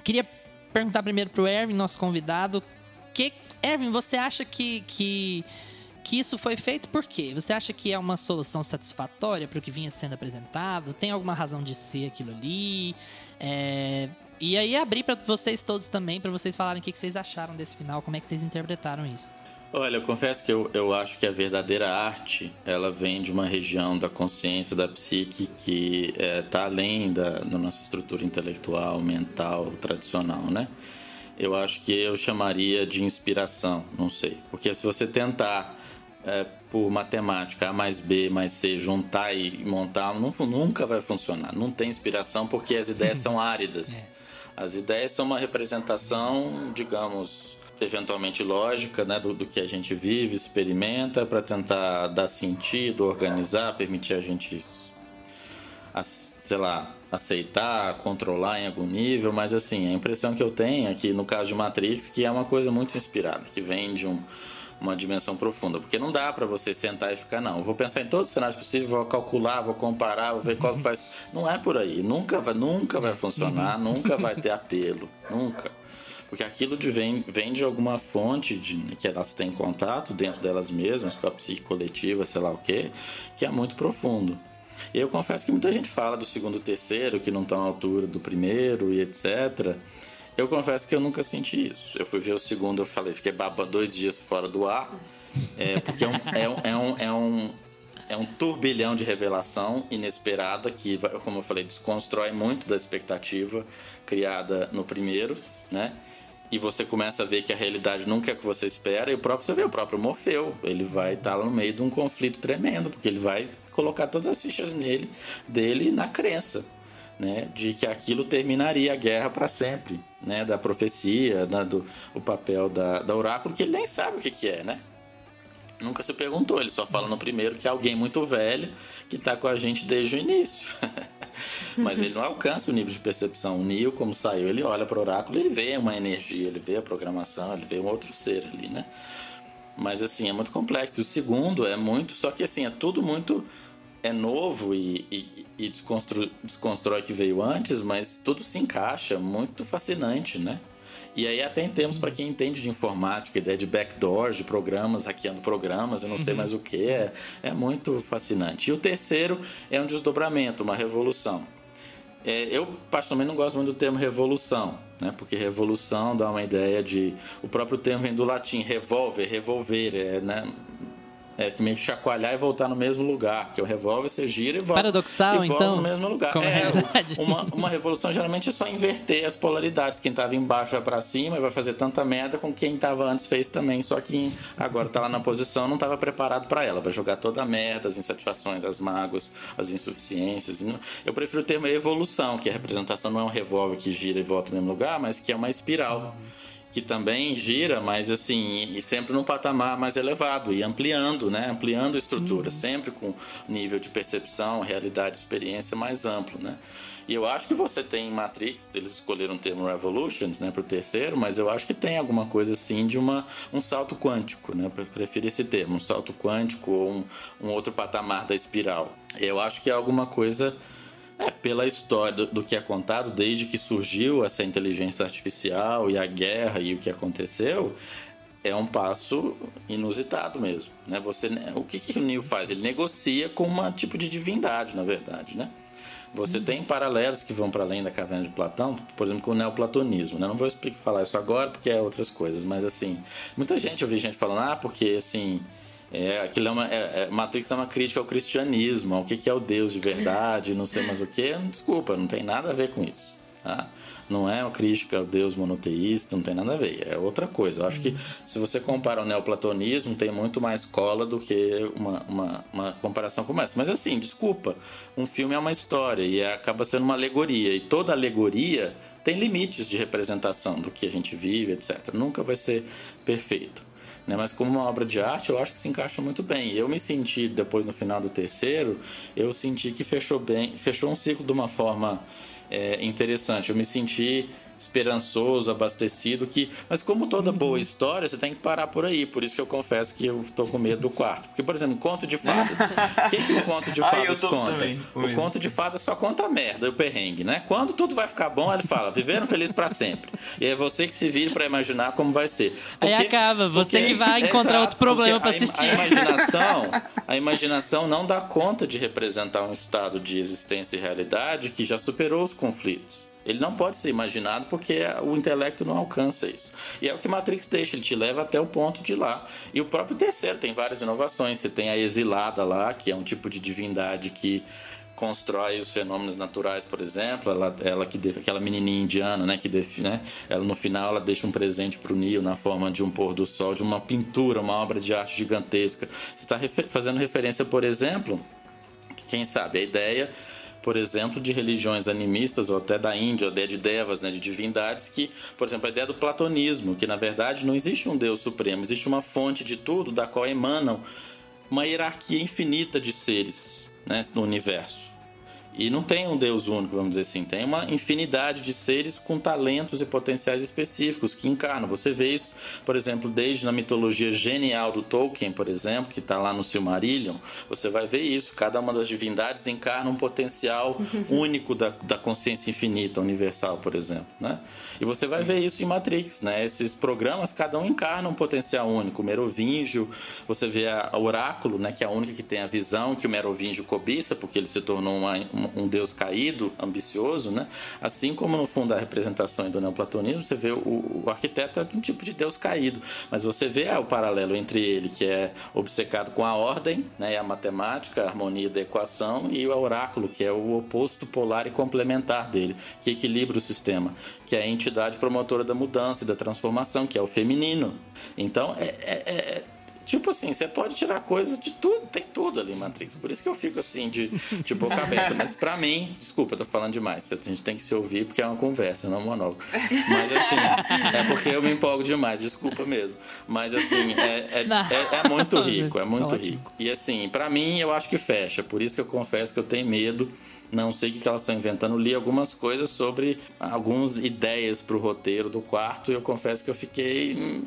queria perguntar primeiro pro Erwin, nosso convidado, que Erwin, você acha que, que que isso foi feito por quê? Você acha que é uma solução satisfatória para o que vinha sendo apresentado? Tem alguma razão de ser aquilo ali? É... E aí abrir para vocês todos também, para vocês falarem o que vocês acharam desse final, como é que vocês interpretaram isso. Olha, eu confesso que eu, eu acho que a verdadeira arte, ela vem de uma região da consciência, da psique, que está é, tá além da, da nossa estrutura intelectual, mental, tradicional, né? Eu acho que eu chamaria de inspiração, não sei. Porque se você tentar é, por matemática, A mais B mais C, juntar e montar, não, nunca vai funcionar. Não tem inspiração porque as ideias [laughs] são áridas. É. As ideias são uma representação, digamos, eventualmente lógica, né, do, do que a gente vive, experimenta, para tentar dar sentido, organizar, permitir a gente, sei lá, aceitar, controlar em algum nível, mas assim, a impressão que eu tenho aqui no caso de Matrix que é uma coisa muito inspirada, que vem de um uma dimensão profunda, porque não dá para você sentar e ficar não, vou pensar em todos os cenários possíveis, vou calcular, vou comparar, vou ver qual que faz. Não é por aí, nunca vai, nunca vai funcionar, nunca vai [laughs] ter apelo, nunca. Porque aquilo de vem, vem de alguma fonte de, que elas têm contato dentro delas mesmas, com a psique coletiva, sei lá o quê, que é muito profundo. E eu confesso que muita gente fala do segundo e terceiro, que não estão à altura do primeiro e etc. Eu confesso que eu nunca senti isso. Eu fui ver o segundo, eu falei, fiquei baba dois dias fora do ar, é, porque é um, é, um, é, um, é, um, é um turbilhão de revelação inesperada que, como eu falei, desconstrói muito da expectativa criada no primeiro, né? E você começa a ver que a realidade nunca é o que você espera, e o próprio, você vê o próprio Morfeu, ele vai estar lá no meio de um conflito tremendo, porque ele vai colocar todas as fichas nele, dele na crença né, de que aquilo terminaria a guerra para sempre, né, da profecia, né, do o papel da, da oráculo, que ele nem sabe o que, que é, né? Nunca se perguntou, ele só fala no primeiro que é alguém muito velho que está com a gente desde o início. [laughs] Mas ele não alcança o nível de percepção. O Neo, como saiu, ele olha para o oráculo, ele vê uma energia, ele vê a programação, ele vê um outro ser ali, né? Mas assim, é muito complexo. O segundo é muito, só que assim, é tudo muito é novo e, e, e desconstrói, desconstrói o que veio antes, mas tudo se encaixa, muito fascinante, né? E aí até em termos para quem entende de informática, ideia de backdoors, de programas, hackeando programas, eu não sei uhum. mais o que, é, é muito fascinante. E o terceiro é um desdobramento, uma revolução. É, eu, particularmente, não gosto muito do termo revolução, né? porque revolução dá uma ideia de... O próprio termo vem do latim, revolver, revolver, é, né? É, que meio que chacoalhar e voltar no mesmo lugar. Porque o revólver você gira e volta. Paradoxal, e volta então. no mesmo lugar. É, [laughs] uma, uma revolução geralmente é só inverter as polaridades. Quem estava embaixo vai para cima e vai fazer tanta merda com quem estava antes fez também. Só que agora está lá na posição não estava preparado para ela. Vai jogar toda a merda, as insatisfações, as mágoas, as insuficiências. Eu prefiro o termo evolução, que a representação não é um revólver que gira e volta no mesmo lugar, mas que é uma espiral que também gira, mas assim, e sempre num patamar mais elevado e ampliando, né? Ampliando a estrutura, uhum. sempre com nível de percepção, realidade, experiência mais amplo, né? E eu acho que você tem Matrix, eles escolheram o termo Revolutions, né, pro terceiro, mas eu acho que tem alguma coisa assim de uma, um salto quântico, né? Eu prefiro esse termo, um salto quântico ou um, um outro patamar da espiral. Eu acho que é alguma coisa é, pela história do, do, que é contado, desde que surgiu essa inteligência artificial e a guerra e o que aconteceu, é um passo inusitado mesmo. Né? Você, o que, que o Neo faz? Ele negocia com um tipo de divindade, na verdade. Né? Você uhum. tem paralelos que vão para além da caverna de Platão, por exemplo, com o neoplatonismo. Né? Não vou explicar, falar isso agora porque é outras coisas, mas assim, muita gente, eu vi gente falando, ah, porque assim é, aquilo é uma, é, é, Matrix é uma crítica ao cristianismo, ao que, que é o Deus de verdade, não sei mais o que. Desculpa, não tem nada a ver com isso. Tá? Não é uma crítica ao Deus monoteísta, não tem nada a ver. É outra coisa. Eu acho que se você compara o neoplatonismo, tem muito mais cola do que uma, uma, uma comparação como essa. Mas assim, desculpa, um filme é uma história e acaba sendo uma alegoria. E toda alegoria tem limites de representação do que a gente vive, etc. Nunca vai ser perfeito. Né? Mas como uma obra de arte, eu acho que se encaixa muito bem. Eu me senti, depois no final do terceiro, eu senti que fechou bem, fechou um ciclo de uma forma é, interessante. Eu me senti esperançoso, abastecido, que, mas como toda boa uhum. história, você tem que parar por aí. Por isso que eu confesso que eu tô com medo do quarto. Porque, por exemplo, conto de fadas. [laughs] O que, que o conto de fadas ah, conta? Também, o conto de fadas só conta a merda, o perrengue, né? Quando tudo vai ficar bom, ele fala, viveram feliz para sempre. E é você que se vire para imaginar como vai ser. Porque, aí acaba, você porque, que vai encontrar exato, outro problema para assistir. A imaginação, [laughs] a imaginação não dá conta de representar um estado de existência e realidade que já superou os conflitos. Ele não pode ser imaginado porque o intelecto não alcança isso. E é o que Matrix deixa, ele te leva até o ponto de lá. E o próprio terceiro tem várias inovações. Você tem a exilada lá, que é um tipo de divindade que constrói os fenômenos naturais, por exemplo, ela, ela que aquela menininha indiana, né, que define, né, ela no final ela deixa um presente para o Neo na forma de um pôr do sol, de uma pintura, uma obra de arte gigantesca. Você está refer fazendo referência, por exemplo, quem sabe a ideia por exemplo, de religiões animistas ou até da Índia, ou até de devas, né, de divindades, que, por exemplo, a ideia do platonismo, que na verdade não existe um Deus supremo, existe uma fonte de tudo da qual emanam uma hierarquia infinita de seres né, no universo. E não tem um Deus único, vamos dizer assim. Tem uma infinidade de seres com talentos e potenciais específicos que encarnam. Você vê isso, por exemplo, desde na mitologia genial do Tolkien, por exemplo, que está lá no Silmarillion. Você vai ver isso. Cada uma das divindades encarna um potencial [laughs] único da, da consciência infinita, universal, por exemplo. Né? E você vai Sim. ver isso em Matrix. Né? Esses programas, cada um encarna um potencial único. O Merovingio, você vê a, Oráculo, né, que é a única que tem a visão que o Merovingio cobiça, porque ele se tornou uma, uma um Deus caído, ambicioso, né? Assim como no fundo da representação do neoplatonismo, você vê o, o arquiteto é um tipo de Deus caído, mas você vê ah, o paralelo entre ele, que é obcecado com a ordem, né, a matemática, a harmonia da equação, e o oráculo, que é o oposto polar e complementar dele, que equilibra o sistema, que é a entidade promotora da mudança e da transformação, que é o feminino. Então, é, é, é Tipo assim, você pode tirar coisas de tudo, tem tudo ali em Matrix. Por isso que eu fico assim, de, de boca aberta. Mas pra mim, desculpa, eu tô falando demais. A gente tem que se ouvir porque é uma conversa, não um monólogo. Mas assim, é porque eu me empolgo demais, desculpa mesmo. Mas assim, é, é, é, é muito rico, é muito rico. E assim, pra mim, eu acho que fecha. Por isso que eu confesso que eu tenho medo não sei o que elas estão inventando. Li algumas coisas sobre algumas ideias para o roteiro do quarto e eu confesso que eu fiquei hum,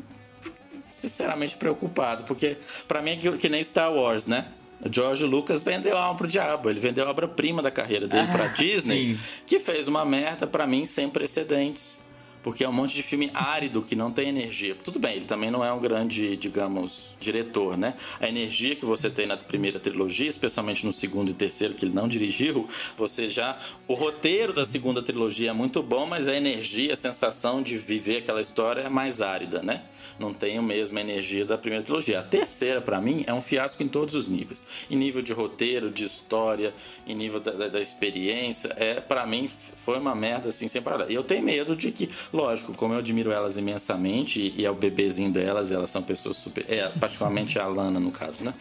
sinceramente preocupado, porque para mim é que, nem Star Wars, né? O George Lucas vendeu a alma pro diabo. Ele vendeu a obra-prima da carreira dele ah, pra [laughs] Disney, sim. que fez uma merda para mim sem precedentes porque é um monte de filme árido que não tem energia. Tudo bem, ele também não é um grande, digamos, diretor, né? A energia que você tem na primeira trilogia, especialmente no segundo e terceiro, que ele não dirigiu, você já. O roteiro da segunda trilogia é muito bom, mas a energia, a sensação de viver aquela história é mais árida, né? Não tem a mesma energia da primeira trilogia. A terceira, para mim, é um fiasco em todos os níveis. Em nível de roteiro, de história, em nível da, da, da experiência, é para mim foi uma merda assim sem parar. E eu tenho medo de que, lógico, como eu admiro elas imensamente e é o bebezinho delas, elas são pessoas super. É, particularmente a Lana, no caso, né?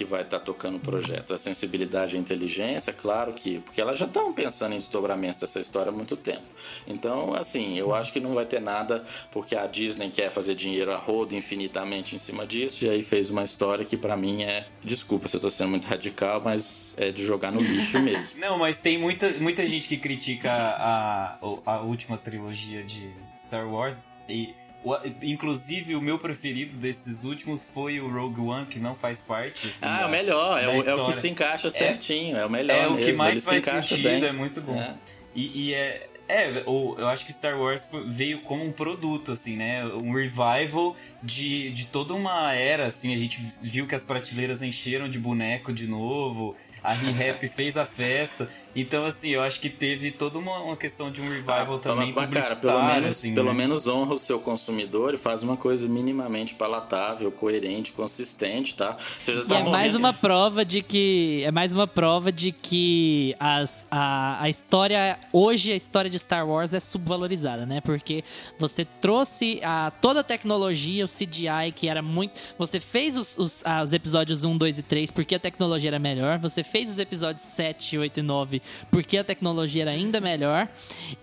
Que vai estar tá tocando o projeto. A sensibilidade e a inteligência, claro que. Porque elas já estão pensando em desdobramento dessa história há muito tempo. Então, assim, eu acho que não vai ter nada, porque a Disney quer fazer dinheiro a rodo infinitamente em cima disso, e aí fez uma história que para mim é. Desculpa se eu tô sendo muito radical, mas é de jogar no lixo [laughs] mesmo. não, mas tem muita, muita gente que critica a, a, a última trilogia de Star Wars. E o, inclusive, o meu preferido desses últimos foi o Rogue One, que não faz parte. Assim, ah, da, o melhor. É o, é o, que se encaixa é, certinho. É, é o melhor. É o mesmo. que mais faz sentido. Bem. É muito bom. É. E, e, é. É, eu acho que Star Wars veio como um produto, assim, né? Um revival de, de toda uma era, assim. A gente viu que as prateleiras encheram de boneco de novo a Re-Rap fez a festa. Então, assim, eu acho que teve toda uma, uma questão de um revival ah, também. Mas, cara, pelo menos, assim, pelo né? menos honra o seu consumidor e faz uma coisa minimamente palatável, coerente, consistente, tá? Você já tá é mais uma prova de que. É mais uma prova de que as, a, a história. Hoje a história de Star Wars é subvalorizada, né? Porque você trouxe a, toda a tecnologia, o CGI, que era muito. Você fez os, os, ah, os episódios 1, 2 e 3 porque a tecnologia era melhor. Você fez os episódios 7, 8 e 9 porque a tecnologia era ainda melhor.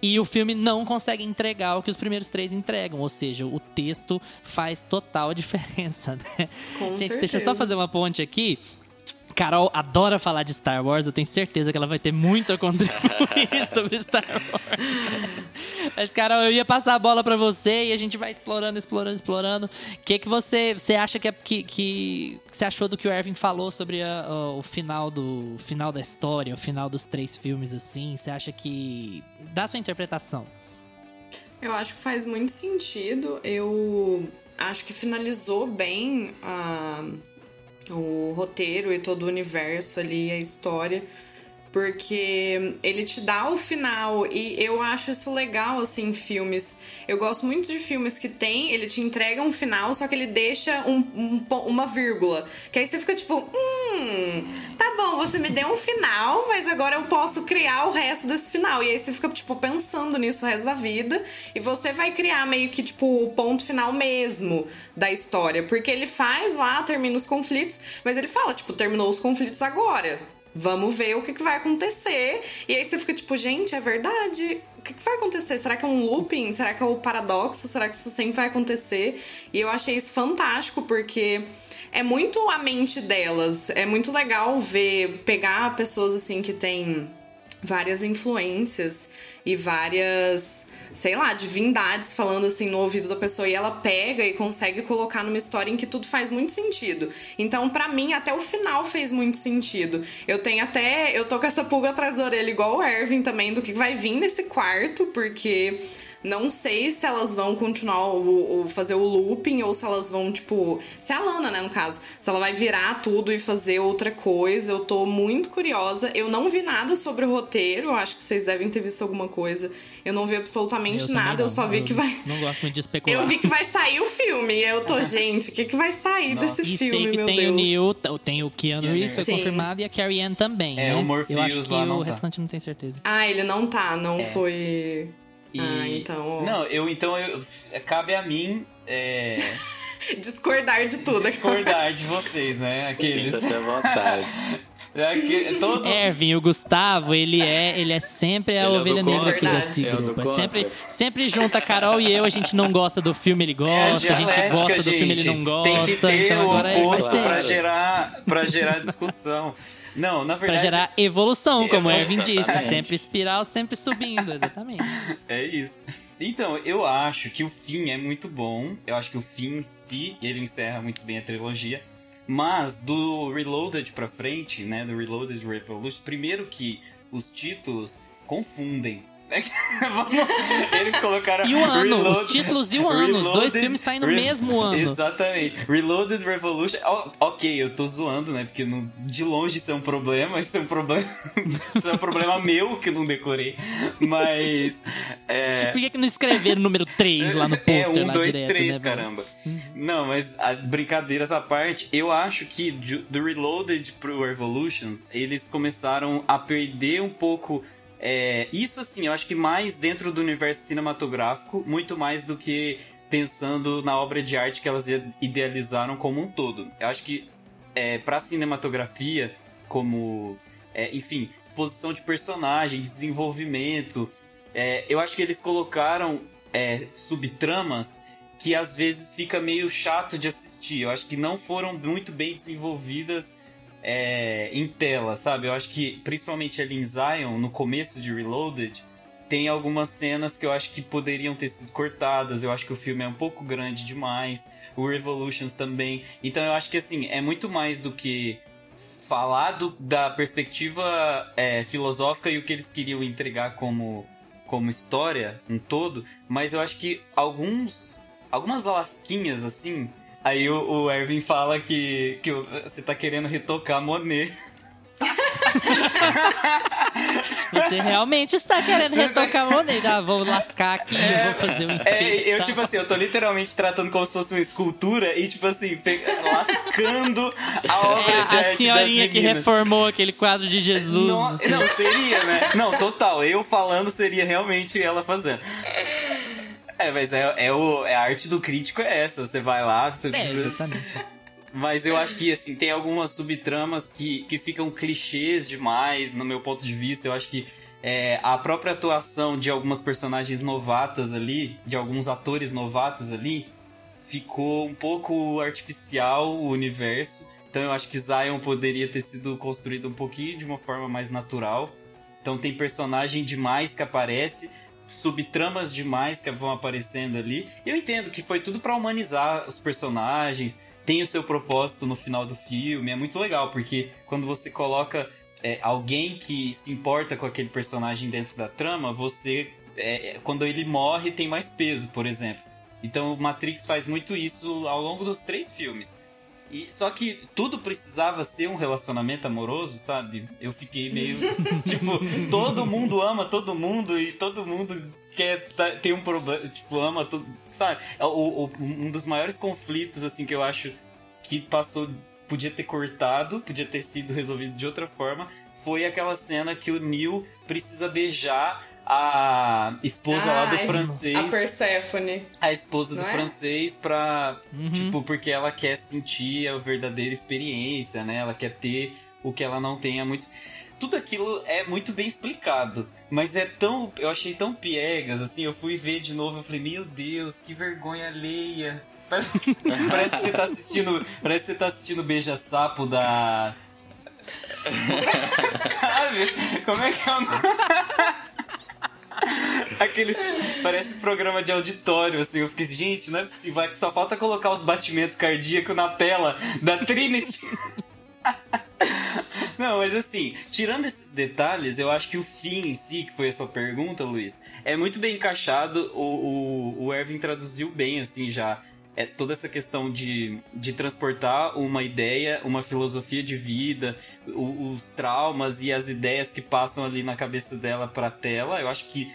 E o filme não consegue entregar o que os primeiros três entregam. Ou seja, o texto faz total [laughs] diferença, né? Com Gente, certeza. deixa eu só fazer uma ponte aqui. Carol adora falar de Star Wars, eu tenho certeza que ela vai ter muito a contribuir [laughs] sobre Star Wars. Mas, Carol, eu ia passar a bola pra você e a gente vai explorando, explorando, explorando. O que, que você, você acha que, é, que, que, que você achou do que o Erwin falou sobre a- o final do o final da história, o final dos três filmes, assim? Você acha que. Dá sua interpretação. Eu acho que faz muito sentido. Eu acho que finalizou bem a- o roteiro e todo o universo ali, a história. Porque ele te dá o final e eu acho isso legal, assim, em filmes. Eu gosto muito de filmes que tem, ele te entrega um final, só que ele deixa um, um uma vírgula. Que aí você fica tipo, hum, tá bom, você me deu um final, mas agora eu posso criar o resto desse final. E aí você fica, tipo, pensando nisso o resto da vida. E você vai criar meio que, tipo, o ponto final mesmo da história. Porque ele faz lá, termina os conflitos, mas ele fala, tipo, terminou os conflitos agora. Vamos ver o que, que vai acontecer. E aí você fica tipo, gente, é verdade. O que, que vai acontecer? Será que é um looping? Será que é o paradoxo? Será que isso sempre vai acontecer? E eu achei isso fantástico, porque é muito a mente delas. É muito legal ver, pegar pessoas assim que têm várias influências e várias, sei lá, divindades falando assim no ouvido da pessoa e ela pega e consegue colocar numa história em que tudo faz muito sentido. Então, pra mim, até o final fez muito sentido. Eu tenho até, eu tô com essa pulga atrás da orelha igual o Ervin também do que vai vir nesse quarto, porque não sei se elas vão continuar o, o- fazer o looping ou se elas vão, tipo. Se é a Lana, né, no caso. Se ela vai virar tudo e fazer outra coisa. Eu tô muito curiosa. Eu não vi nada sobre o roteiro. Acho que vocês devem ter visto alguma coisa. Eu não vi absolutamente Eu nada. Eu não. só vi Eu que vai. Não gosto muito de especular. Eu vi que vai sair o filme. Eu tô, [laughs] gente, o que, que vai sair Nossa. desse E filme, sei que meu tem Deus? o Neil, t- tem o Keanu Reeves, foi confirmado, e a Carrie Ann também, É, né? o Morpheus Eu acho que lá não o tá. restante não tem certeza. Ah, ele não tá, não foi. E- Ah, então. Não, eu então eu, cabe a mim é, [laughs] Discordar de tudo. discordar de vocês, né? Aqueles. Sinta-se à vontade. [laughs] Aque- todo, Ervin, o Gustavo, ele é, ele é sempre a Ele é ovelha negra aqui desse É grupo. É sempre, sempre junta a Carol e eu, a gente não gosta do filme, ele É a gosta, a gente gosta do filme, ele gente. não gosta. Tem que ter então o oposto ser. pra gerar, pra gerar discussão. Não, na Pra verdade. gerar evolução, como o Ervin disse. Exatamente. Sempre espiral, sempre subindo, exatamente. [laughs] É isso. Então, eu acho que o fim é muito bom. Eu acho que o fim em si, ele encerra muito bem a trilogia. Mas do Reloaded pra frente, né? Do Reloaded Revolution, primeiro que os títulos confundem. [laughs] Vamos- Eles colocaram. E o ano, Reloaded- os títulos e o ano, os dois Reloaded- filmes saem no mesmo ano. Exatamente. Reloaded Revolution. ó, ok, eu tô zoando, né? Porque não- de longe isso é um problema. Isso é um problema. [laughs] isso é um problema meu que não decorei. Mas. É, Por que, que não escreveram o número 3 lá no é, pôster um, direto, três, né, velho? caramba. Não, mas a, brincadeiras à parte, eu acho que do Reloaded pro Revolutions, eles começaram a perder um pouco. É, isso assim, eu acho que mais dentro do universo cinematográfico, muito mais do que pensando na obra de arte que elas idealizaram como um todo. Eu acho que é, pra cinematografia, como. é, enfim, exposição de personagem, desenvolvimento. é, eu acho que eles colocaram é, subtramas que às vezes fica meio chato de assistir. Eu acho que não foram muito bem desenvolvidas é, em tela, sabe? Eu acho que, principalmente ali em Zion, no começo de Reloaded, tem algumas cenas que eu acho que poderiam ter sido cortadas. Eu acho que o filme é um pouco grande demais. O Revolutions também. Então eu acho que, assim, é muito mais do que falar do- da perspectiva é, filosófica e o que eles queriam entregar como, como história um todo, mas eu acho que alguns algumas lasquinhas assim. Aí o, o Erwin fala que, que você tá querendo retocar Monet. Você realmente está querendo retocar o Monet. Ah, vou lascar aqui, eu vou fazer um É, eu, tá? tipo assim, eu tô literalmente tratando como se fosse uma escultura e, tipo assim, lascando a obra É, de a arte senhorinha das que reformou aquele quadro de Jesus. Não, não, seria, né? Não, total. Eu falando seria realmente ela fazendo. É, mas é, é, o, é a arte do crítico é essa. Você vai lá, você É, precisa... exatamente. [laughs] Mas eu acho que, assim, tem algumas subtramas que, que ficam clichês demais, no meu ponto de vista. Eu acho que é, a própria atuação de algumas personagens novatas ali, de alguns atores novatos ali, ficou um pouco artificial o universo. Então eu acho que Zion poderia ter sido construído um pouquinho de uma forma mais natural. Então tem personagem demais que aparece, subtramas demais que vão aparecendo ali. Eu entendo que foi tudo para humanizar os personagens, tem o seu propósito no final do filme, é muito legal, porque quando você coloca é, alguém que se importa com aquele personagem dentro da trama, você. É, quando ele morre, tem mais peso, por exemplo. Então o Matrix faz muito isso ao longo dos três filmes. E, só que tudo precisava ser um relacionamento amoroso, sabe? Eu fiquei meio. [laughs] tipo, todo mundo ama todo mundo e todo mundo quer tá, tem um problema. Tipo, ama todo. Sabe? É o, o, um dos maiores conflitos, assim, que eu acho que passou. Podia ter cortado, podia ter sido resolvido de outra forma. Foi aquela cena que o Neil precisa beijar a esposa lá do francês. A Persephone. A esposa Não do é? francês pra. Tipo, porque ela quer sentir a verdadeira experiência, né? Ela quer ter o que ela não tem há muito. Tudo aquilo é muito bem explicado. Mas é tão. Eu achei tão piegas, assim. Eu fui ver de novo. Eu falei, meu Deus, que vergonha alheia. [laughs] Parece, parece que você tá assistindo. Parece que você tá assistindo Beija-Sapo da. [laughs] Sabe? Como é que é o nome? [laughs] Aqueles. Parece programa de auditório, assim. Eu fiquei, gente, não é possível. Só falta colocar os batimentos cardíacos na tela da Trinity. [laughs] Não, mas assim, tirando esses detalhes, eu acho que o fim em si, que foi a sua pergunta, Luiz, é muito bem encaixado. O, o, o Erwin traduziu bem, assim, já. É toda essa questão de, de transportar uma ideia, uma filosofia de vida, o- os traumas e as ideias que passam ali na cabeça dela pra tela. Eu acho que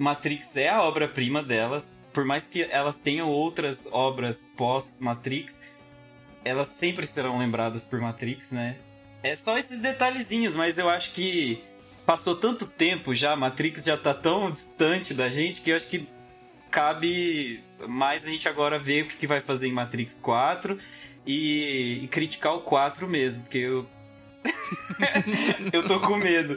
Matrix é a obra-prima delas. Por mais que elas tenham outras obras pós-Matrix, elas sempre serão lembradas por Matrix, né? É só esses detalhezinhos, mas eu acho que passou tanto tempo já, Matrix já tá tão distante da gente que eu acho que cabe mais a gente agora ver o que vai fazer em Matrix 4 e, e criticar o 4 mesmo, porque eu. [laughs] eu tô com medo.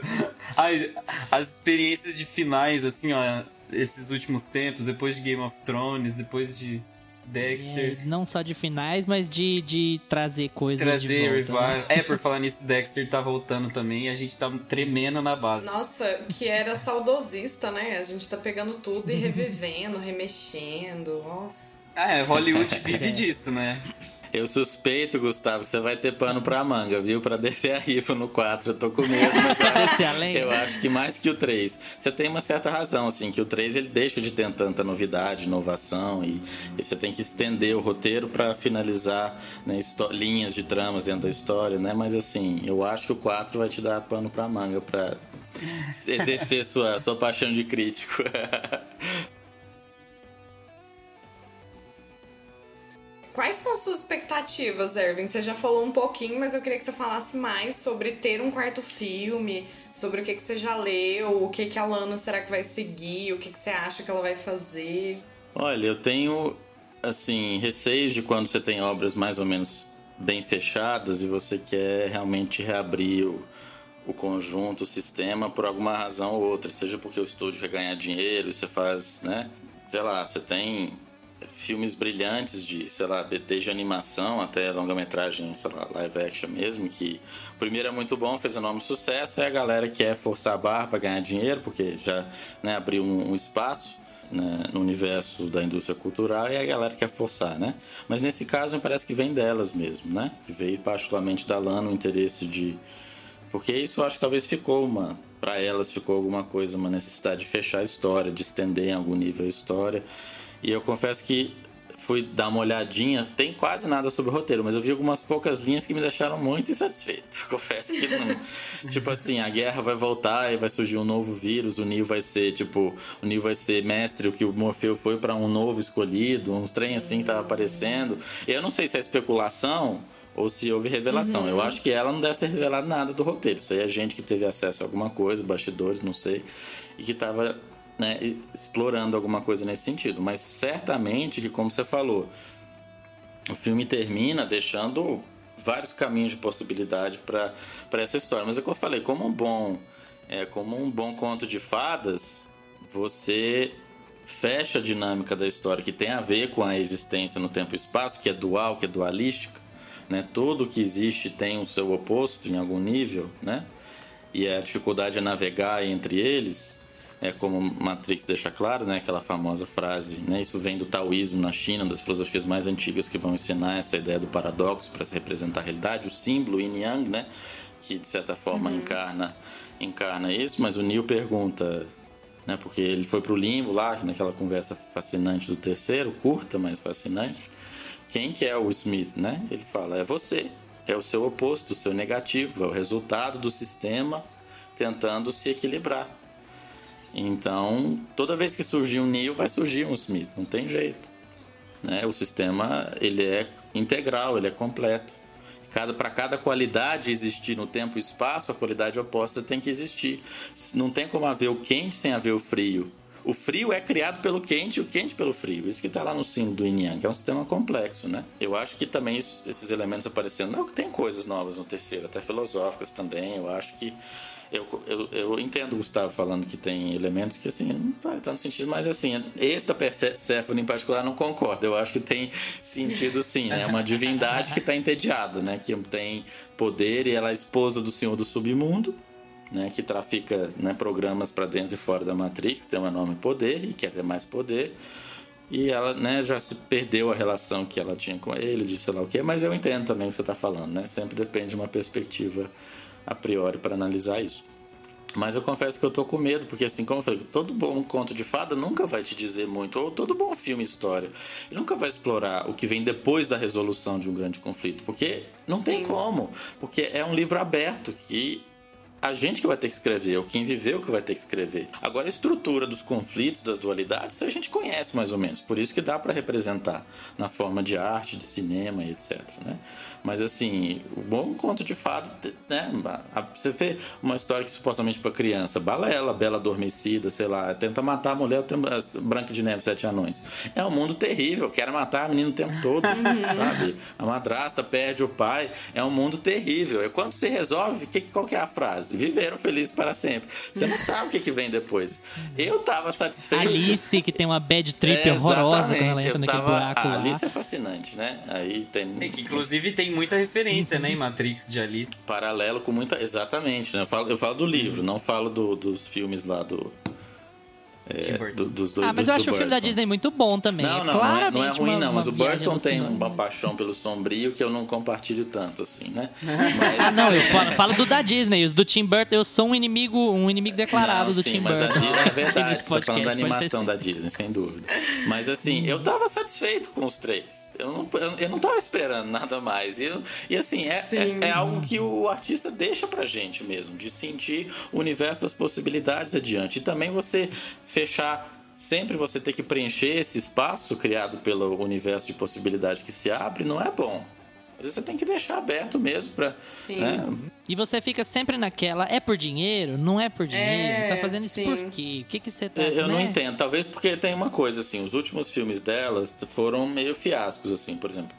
Ai, as experiências de finais, assim, ó, esses últimos tempos, depois de Game of Thrones, depois de Dexter. É, não só de finais, mas de, de trazer coisas de Trazer volta. né? revival. É, por falar nisso, Dexter tá voltando também e a gente tá tremendo na base. Nossa, que era saudosista, né? A gente tá pegando tudo e revivendo, remexendo. Nossa. Ah, é, Hollywood vive disso, né? [laughs] Eu suspeito, Gustavo, que você vai ter pano pra manga, viu? Pra descer a rifa no 4. Eu tô com medo. mas Descer além? Eu acho que mais que o 3. Você tem uma certa razão, assim, que o 3 ele deixa de ter tanta novidade, inovação, e, e você tem que estender o roteiro pra finalizar né, linhas de tramas dentro da história, né? Mas assim, eu acho que o 4 vai te dar pano pra manga pra [laughs] exercer sua, sua paixão de crítico. [laughs] Quais são as suas expectativas, Erwin? Você já falou um pouquinho, mas eu queria que você falasse mais sobre ter um quarto filme, sobre o que, que você já leu, o que, que a Lana será que vai seguir, o que, que você acha que ela vai fazer. Olha, eu tenho, assim, receios de quando você tem obras mais ou menos bem fechadas e você quer realmente reabrir o, o conjunto, o sistema, por alguma razão ou outra. Seja porque o estúdio quer ganhar dinheiro, você faz, né? Sei lá, você tem filmes brilhantes de, sei lá, desde animação até longa-metragem, sei lá, live action mesmo, que o primeiro é muito bom, fez enorme sucesso, aí a galera quer forçar a barra para ganhar dinheiro, porque já né, abriu um, um espaço né, no universo da indústria cultural e a galera quer forçar, né? Mas nesse caso me parece que vem delas mesmo, né? Que veio particularmente da Lana o interesse de... Porque isso eu acho que talvez ficou uma... Para elas ficou alguma coisa, uma necessidade de fechar a história, de estender em algum nível a história. E eu confesso que fui dar uma olhadinha, tem quase nada sobre o roteiro, mas eu vi algumas poucas linhas que me deixaram muito insatisfeito. [laughs] Confesso que não. tipo assim, a guerra vai voltar e vai surgir um novo vírus, o Neo vai ser, tipo, o Neo vai ser mestre, o que o Morfeu foi para um novo escolhido, uns trem assim que tava aparecendo. Eu não sei se é especulação ou se houve revelação. Eu acho que ela não deve ter revelado nada do roteiro. Isso aí é gente que teve acesso a alguma coisa, bastidores, não sei, e que tava né, explorando alguma coisa nesse sentido. Mas certamente que, como você falou, o filme termina deixando vários caminhos de possibilidade para essa história. Mas é o que eu falei, como um bom é como um bom conto de fadas, você fecha a dinâmica da história que tem a ver com a existência no tempo e espaço, que é dual, que é dualística, né? Tudo que existe tem o seu oposto em algum nível, né? E a dificuldade é navegar entre eles, é como Matrix deixa claro, né? Aquela famosa frase, né? Isso vem do taoísmo na China, das filosofias mais antigas que vão ensinar essa ideia do paradoxo para representar a realidade, o símbolo yin yang, né? Que de certa forma uhum. encarna encarna isso, mas o Neil pergunta, né? Porque ele foi pro limbo lá, naquela conversa fascinante do terceiro, curta, mas fascinante. Quem que é o Smith, né? Ele fala, é você. É o seu oposto, o seu negativo, é o resultado do sistema tentando se equilibrar. Então, toda vez que surgir um Neo, vai surgir um Smith, não tem jeito. Né? O sistema ele é integral, ele é completo. Cada, para cada qualidade existir no tempo e espaço, a qualidade oposta tem que existir. Não tem como haver o quente sem haver o frio. O frio é criado pelo quente o quente pelo frio. Isso que está lá no símbolo do Yin Yang, é um sistema complexo, né? Eu acho que também isso, esses elementos aparecendo. Não, tem coisas novas no terceiro, até filosóficas também. Eu acho que eu, eu, eu entendo o Gustavo falando que tem elementos que assim, não faz tanto sentido, mas assim, esta Persephone em particular não concordo. Eu acho que tem sentido sim, né? É uma divindade que está entediada, né? Que tem poder e ela é esposa do senhor do submundo. Né, que trafica né, programas para dentro e fora da Matrix, tem um enorme poder e quer ter mais poder. E ela né, já se perdeu a relação que ela tinha com ele, de sei lá o que, mas eu entendo também o que você está falando, né? Sempre depende de uma perspectiva a priori para analisar isso. Mas eu confesso que eu tô com medo, porque assim, como eu falei, todo bom conto de fada nunca vai te dizer muito, ou todo bom filme história, ele nunca vai explorar o que vem depois da resolução de um grande conflito, porque não Sim. tem como, porque é um livro aberto que a gente que vai ter que escrever, ou quem viveu que vai ter que escrever. Agora, a estrutura dos conflitos, das dualidades, a gente conhece mais ou menos, por isso que dá para representar na forma de arte, de cinema e etc. Né? Mas assim, o bom conto de fada, né? Você vê uma história que supostamente para criança, balela, bela adormecida, sei lá, tenta matar a mulher, Branca de Neve, Sete Anões. É um mundo terrível, quer matar a menina o tempo todo, [laughs] sabe? A madrasta perde o pai, é um mundo terrível. E quando se resolve, que, qual que é a frase? Viveram felizes para sempre. Você não sabe o que, que vem depois. Eu tava satisfeito. Alice, que tem uma bad trip é, horrorosa quando ela entra naquele tava... buraco. A Alice é fascinante, né? Aí tem. É que, inclusive tem muita referência, né, em Matrix de Alice. Paralelo com muita. Exatamente, né? Eu falo, eu falo do livro, não falo do, dos filmes lá do. É, do, dos dois, ah, mas eu acho o filme da Disney muito bom também. Não, não, não, é, não é ruim, uma, não. Mas o Burton tem uma paixão pelo sombrio que eu não compartilho tanto, assim, né? [laughs] Mas... ah, não, eu falo, falo, do da Disney. Os do Tim Burton, eu sou um inimigo, um inimigo declarado não, do sim, Tim mas Burton. A Disney, é [laughs] verdade, você tá falando da animação da Disney, sem dúvida. Mas assim, eu tava satisfeito com os três. Eu não, eu não tava esperando nada mais. E, e assim, é, é, é, algo que o artista deixa pra gente mesmo, de sentir o universo das possibilidades adiante. E também você fechar. Sempre você ter que preencher esse espaço criado pelo universo de possibilidade que se abre, não é bom. Às vezes você tem que deixar aberto mesmo pra. Sim. Né? E você fica sempre naquela, é por dinheiro? Não é por dinheiro? É, tá fazendo sim. isso por quê? O que, que você tá. Eu né? não entendo. Talvez porque tem uma coisa, assim, os últimos filmes delas foram meio fiascos, assim, por exemplo.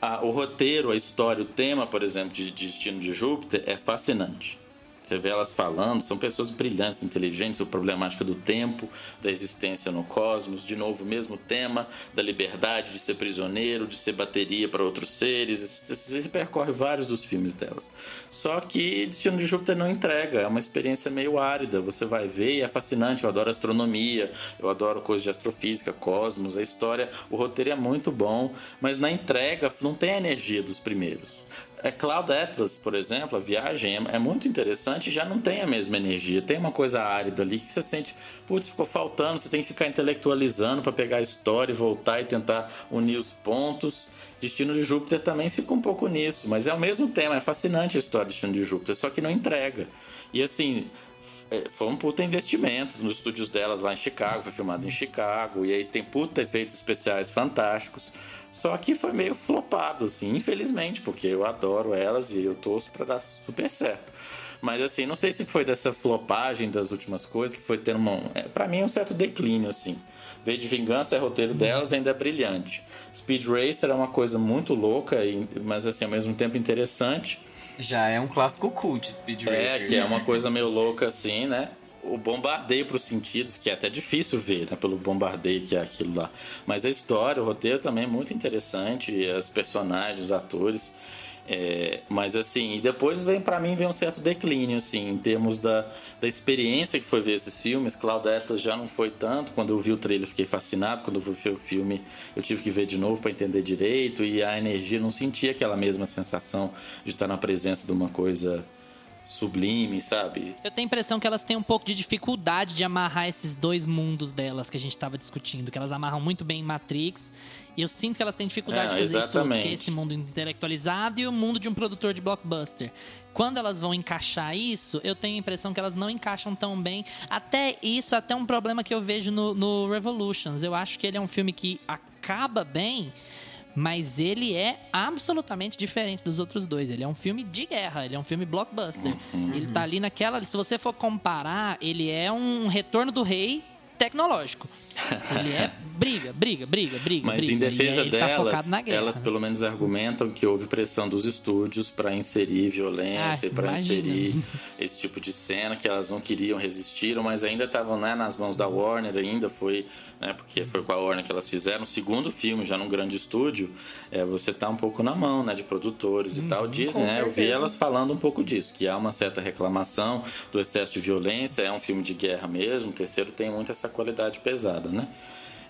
A, o roteiro, a história, o tema, por exemplo, de, de Destino de Júpiter é fascinante. Você vê elas falando, são pessoas brilhantes, inteligentes, a problemática do tempo, da existência no cosmos, de novo, o mesmo tema da liberdade de ser prisioneiro, de ser bateria para outros seres. Você percorre vários dos filmes delas. Só que Destino de Júpiter não entrega, é uma experiência meio árida. Você vai ver e é fascinante. Eu adoro astronomia, eu adoro coisas de astrofísica, cosmos, a história, o roteiro é muito bom, mas na entrega não tem a energia dos primeiros. É Cloud Atlas, por exemplo, a viagem é, é, muito interessante já não tem a mesma energia. Tem uma coisa árida ali que você sente, putz, ficou faltando, você tem que ficar intelectualizando para pegar a história e voltar e tentar unir os pontos. Destino de Júpiter também fica um pouco nisso, mas é o mesmo tema, é fascinante a história de Destino de Júpiter, só que não entrega. E assim, foi um puta investimento nos estúdios delas lá em Chicago, foi filmado em Chicago, e aí tem puta efeitos especiais fantásticos. Só que foi meio flopado, assim, infelizmente, porque eu adoro elas e eu torço para dar super certo. Mas assim, não sei se foi dessa flopagem das últimas coisas que foi tendo uma. É, para mim, um certo declínio, assim. V de Vingança é roteiro delas, ainda é brilhante. Speed Racer é uma coisa muito louca, mas assim, ao mesmo tempo interessante. Já é um clássico cult, Speed é, Racer. É, que é uma coisa meio louca assim, né? o bombardeio para os sentidos, que é até difícil ver, né, pelo bombardeio que é aquilo lá. Mas a história, o roteiro também é muito interessante, as personagens, os atores. É, mas assim, e depois vem para mim vem um certo declínio, assim, em termos da, da experiência que foi ver esses filmes. Cloud Atlas já não foi tanto. Quando eu vi o trailer, fiquei fascinado. Quando eu vi o filme, eu tive que ver de novo para entender direito. E a energia, não sentia aquela mesma sensação de estar na presença de uma coisa sublime, sabe? Eu tenho a impressão que elas têm um pouco de dificuldade de amarrar esses dois mundos delas que a gente estava discutindo, que elas amarram muito bem em Matrix. E eu sinto que elas têm dificuldade é, de fazer exatamente. isso, que é esse mundo intelectualizado e o mundo de um produtor de blockbuster. Quando elas vão encaixar isso, eu tenho a impressão que elas não encaixam tão bem. Até isso, até um problema que eu vejo no, no Revolutions. Eu acho que ele é um filme que acaba bem, mas ele é absolutamente diferente dos outros dois. Ele é um filme de guerra, ele é um filme blockbuster. Uhum. Ele tá ali naquela. Se você for comparar, ele é um retorno do rei tecnológico. Ele é briga, briga, briga, briga. Mas briga. em defesa ele delas, tá elas pelo menos argumentam que houve pressão dos estúdios para inserir violência, Ah, para inserir esse tipo de cena que elas não queriam, resistiram, mas ainda estavam né, nas mãos da Warner, ainda foi, né, porque foi com a Warner que elas fizeram o segundo filme, já num grande estúdio, é, você tá um pouco na mão, né, de produtores e tal. Dizem, né, eu vi elas falando um pouco disso, que há uma certa reclamação do excesso de violência, é um filme de guerra mesmo, o terceiro tem muito essa qualidade pesada, né?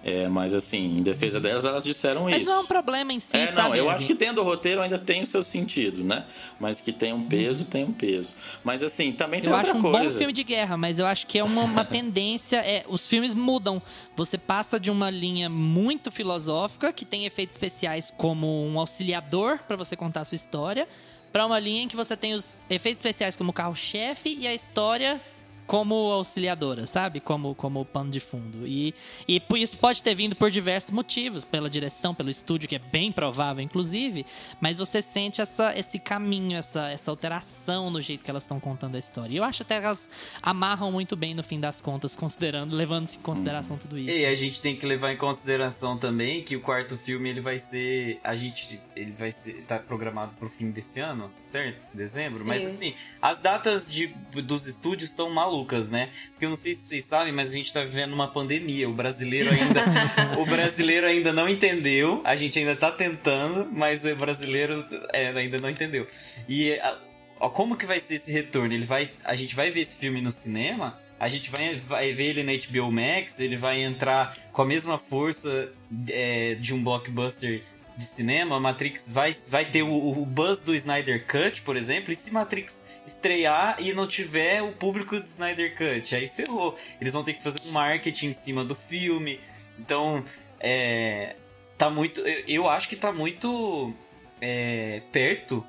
É, mas assim, em defesa delas, elas disseram Mas isso. não é um problema em si, É, sabe? não, eu acho que dentro do roteiro ainda tem o seu sentido, né? Mas que tem um peso, tem um peso. Mas assim, também tem Eu outra acho um coisa. bom filme de guerra, mas eu acho que é uma, uma [laughs] tendência. É, os filmes mudam. Você passa de uma linha muito filosófica, que tem efeitos especiais como um auxiliador para você contar a sua história, para uma linha em que você tem os efeitos especiais como carro-chefe e a história como auxiliadora, sabe? Como, como pano de fundo. E, e por isso pode ter vindo por diversos motivos, pela direção, pelo estúdio, que é bem provável, inclusive, mas você sente essa, esse caminho, essa, essa alteração no jeito que elas estão contando a história. E eu acho até que elas amarram muito bem no fim das contas, considerando, levando-se em consideração tudo isso. E a gente tem que levar em consideração também que o quarto filme ele vai ser. A gente. Ele vai ser. tá programado pro fim desse ano, certo? Dezembro? Sim. Mas assim, as datas de, dos estúdios estão malucas, né? Porque eu não sei se vocês sabem, mas a gente tá vivendo uma pandemia. O brasileiro ainda. [laughs] o brasileiro ainda não entendeu. A gente ainda tá tentando, mas o brasileiro é, ainda não entendeu. E a- ó, como que vai ser esse retorno? Ele vai. A gente vai ver esse filme no cinema. A gente vai, vai ver ele na HBO Max, ele vai entrar com a mesma força é, de um blockbuster de cinema. Matrix vai, vai ter o, o buzz do Snyder Cut, por exemplo. E se Matrix estrear e não tiver o público do Snyder Cut, aí ferrou. Eles vão ter que fazer um marketing em cima do filme. Então, é. Tá muito. Eu, eu acho que tá muito é, perto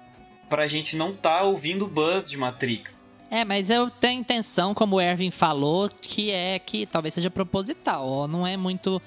pra gente não tá ouvindo buzz de Matrix. É, mas eu tenho a intenção, como o Erwin falou, que é que talvez seja proposital. ó, Não é muito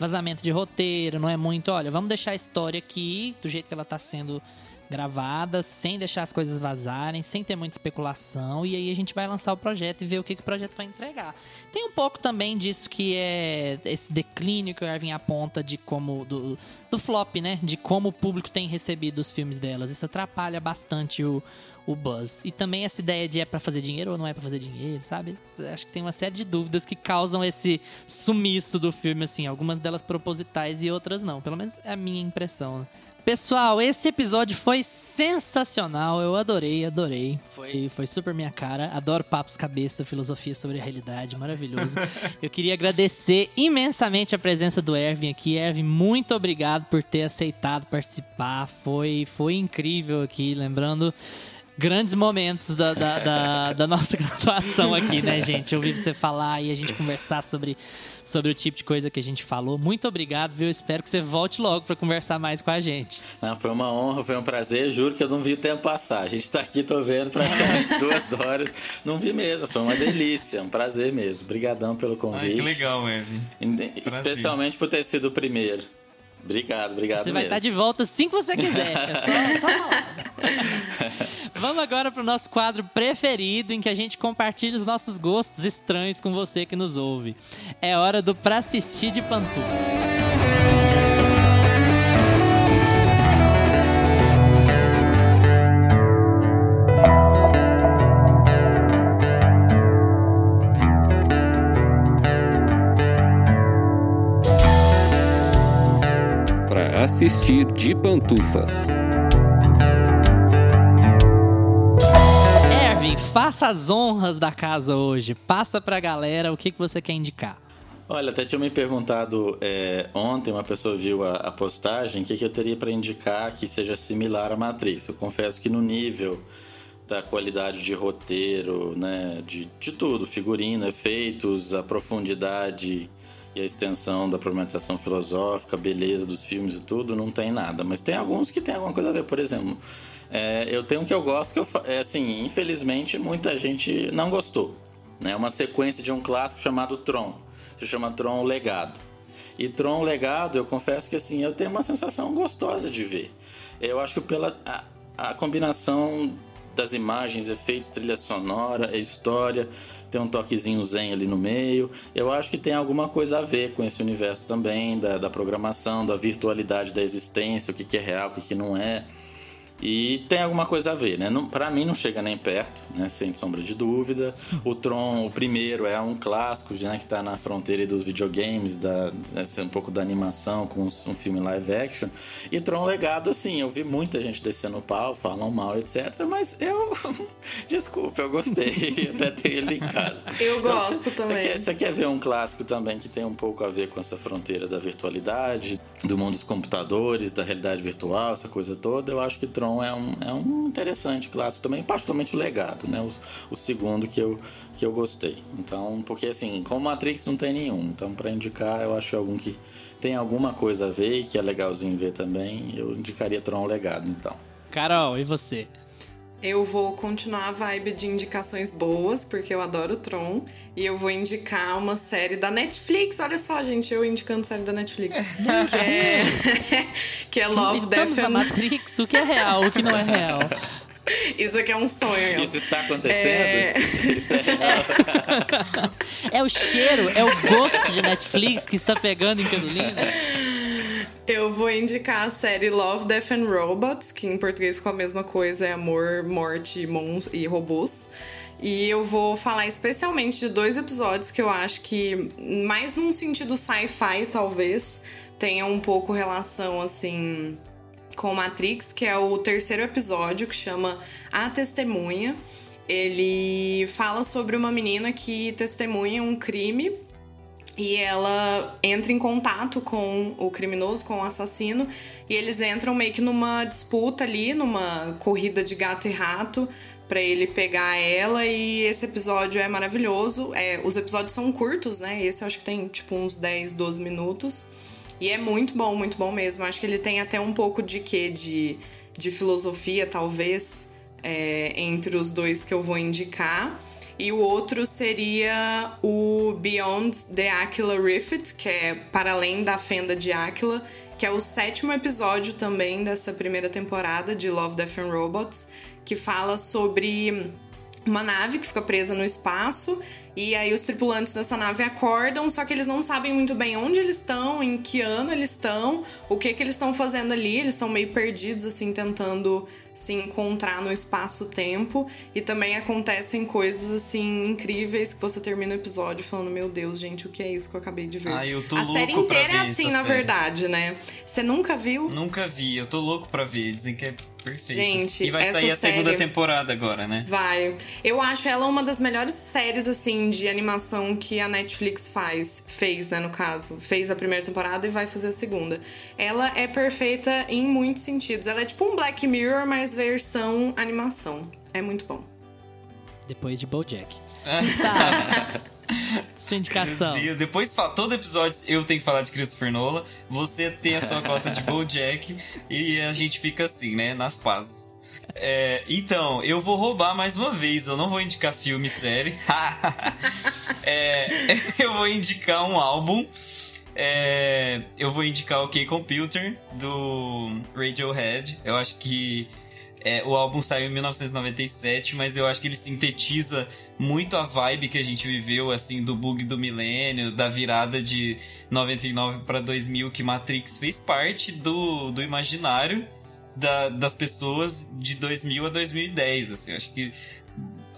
vazamento de roteiro, não é muito, olha, vamos deixar a história aqui do jeito que ela tá sendo gravada, sem deixar as coisas vazarem, sem ter muita especulação, e aí a gente vai lançar o projeto e ver o que, que o projeto vai entregar. Tem um pouco também disso que é esse declínio que o Erwin aponta de como do, do flop, né? De como o público tem recebido os filmes delas. Isso atrapalha bastante o, o buzz. E também essa ideia de é pra fazer dinheiro ou não é pra fazer dinheiro, sabe? Acho que tem uma série de dúvidas que causam esse sumiço do filme, assim. Algumas delas propositais e outras não. Pelo menos é a minha impressão. Pessoal, esse episódio foi sensacional. Eu adorei, adorei. Foi, foi super minha cara. Adoro papos cabeça, filosofia sobre a realidade. Maravilhoso. [laughs] Eu queria agradecer imensamente a presença do Ervin aqui. Ervin, muito obrigado por ter aceitado participar. Foi, foi incrível aqui. Lembrando grandes momentos da, da, da, [laughs] da nossa graduação aqui, né, gente? Ouvir você falar e a gente conversar sobre, sobre o tipo de coisa que a gente falou. Muito obrigado, viu? Espero que você volte logo para conversar mais com a gente. Não, foi uma honra, foi um prazer. Juro que eu não vi o tempo passar. A gente tá aqui, tô vendo praticamente [laughs] duas horas. Não vi mesmo, foi uma delícia, um prazer mesmo. Obrigadão pelo convite. Evan. Especialmente por ter sido o primeiro. Obrigado, obrigado Você vai mesmo. estar de volta assim que você quiser. É só, [laughs] só falar. Vamos agora pro nosso quadro preferido, em que a gente compartilha os nossos gostos estranhos com você que nos ouve. É hora do Pra Assistir de Pantufas. Assistir de pantufas. Ervin, faça as honras da casa hoje. Passa pra galera o que, que você quer indicar. Olha, até tinha me perguntado é, ontem, uma pessoa viu a, a postagem, o que, que eu teria para indicar que seja similar a Matrix. Eu confesso que no nível da qualidade de roteiro, né, de, de tudo, figurino, efeitos, a profundidade e a extensão da problematização filosófica, beleza dos filmes e tudo, não tem nada. Mas tem alguns que tem alguma coisa a ver. Por exemplo, é, eu tenho um que eu gosto que eu, é assim, infelizmente muita gente não gostou. É né? uma sequência de um clássico chamado Tron se chama Tron Legado. E Tron Legado, eu confesso que assim, eu tenho uma sensação gostosa de ver. Eu acho que pela a, a combinação das imagens, efeitos, trilha sonora, história, tem um toquezinho zen ali no meio. Eu acho que tem alguma coisa a ver com esse universo também, da, da programação, da virtualidade da existência, o que, que é real, o que, que não é. E tem alguma coisa a ver, né? Para mim não chega nem perto, né? Sem sombra de dúvida. O Tron, o primeiro, é um clássico, né? Que tá na fronteira dos videogames, da, um pouco da animação com um filme live action. E Tron Legado, assim, eu vi muita gente descendo o pau, falam mal, etc. Mas eu. [laughs] Desculpa, eu gostei. [laughs] Até tenho ele em casa. Eu então, gosto cê, também. Você quer, quer ver um clássico também que tem um pouco a ver com essa fronteira da virtualidade, do mundo dos computadores, da realidade virtual, essa coisa toda? Eu acho que Tron então é um, é um interessante clássico também, particularmente o legado, né? O, o, segundo que eu, que eu gostei. Então, porque assim, como Matrix não tem nenhum, então para indicar eu acho que algum que tem alguma coisa a ver e que é legalzinho ver também, eu indicaria Tron Legado, então. Carol, e você? Eu vou continuar a vibe de indicações boas, porque eu adoro Tron. E eu vou indicar uma série da Netflix. Olha só, gente, eu indicando série da Netflix. [laughs] que é, [laughs] que é Love, Estamos Death and... Matrix, o que é real, o que não é real. [laughs] Isso aqui é um sonho. Isso está acontecendo? É... Isso é, real. é o cheiro, é o gosto de Netflix que está pegando em Carolina. Eu vou indicar a série Love, Death and Robots, que em português ficou a mesma coisa, é Amor, Morte e Robôs. E eu vou falar especialmente de dois episódios que eu acho que, mais num sentido sci-fi, talvez, tenha um pouco relação, assim, com Matrix, que é o terceiro episódio, que chama A Testemunha. Ele fala sobre uma menina que testemunha um crime e ela entra em contato com o criminoso, com o assassino, e eles entram meio que numa disputa ali, numa corrida de gato e rato para ele pegar ela e esse episódio é maravilhoso. É, os episódios são curtos, né? Esse eu acho que tem tipo uns 10, 12 minutos. E é muito bom, muito bom mesmo. Acho que ele tem até um pouco de quê? De, de filosofia, talvez, é, entre os dois que eu vou indicar. E o outro seria o Beyond the Aquila Rift, que é Para Além da Fenda de Aquila, que é o sétimo episódio também dessa primeira temporada de Love, Death and Robots, que fala sobre uma nave que fica presa no espaço e aí os tripulantes dessa nave acordam, só que eles não sabem muito bem onde eles estão, em que ano eles estão, o que que eles estão fazendo ali, eles estão meio perdidos assim tentando se encontrar no espaço-tempo e também acontecem coisas assim incríveis que você termina o episódio falando, meu Deus, gente, o que é isso que eu acabei de ver? Ah, eu tô a louco série inteira é assim, na série. verdade, né? Você nunca viu? Nunca vi, eu tô louco pra ver, dizem que é Perfeito. Gente, e vai essa sair a série... segunda temporada agora, né? Vai. Eu acho ela uma das melhores séries, assim, de animação que a Netflix faz. Fez, né, no caso. Fez a primeira temporada e vai fazer a segunda. Ela é perfeita em muitos sentidos. Ela é tipo um Black Mirror, mas versão animação. É muito bom. Depois de BoJack. [laughs] tá. [laughs] Sua indicação. Deus, depois todo episódio eu tenho que falar de Christopher Nolan. Você tem a sua [laughs] cota de BoJack e a gente fica assim, né, nas pazes. É, então, eu vou roubar mais uma vez. Eu não vou indicar filme e série. [laughs] é, eu vou indicar um álbum. É, eu vou indicar o K-Computer do Radiohead. Eu acho que É, o álbum saiu em 1997, mas eu acho que ele sintetiza muito a vibe que a gente viveu, assim, do bug do milênio, da virada de 99 para 2000, que Matrix fez parte do, do imaginário da, das pessoas de 2000 a 2010, assim. Acho que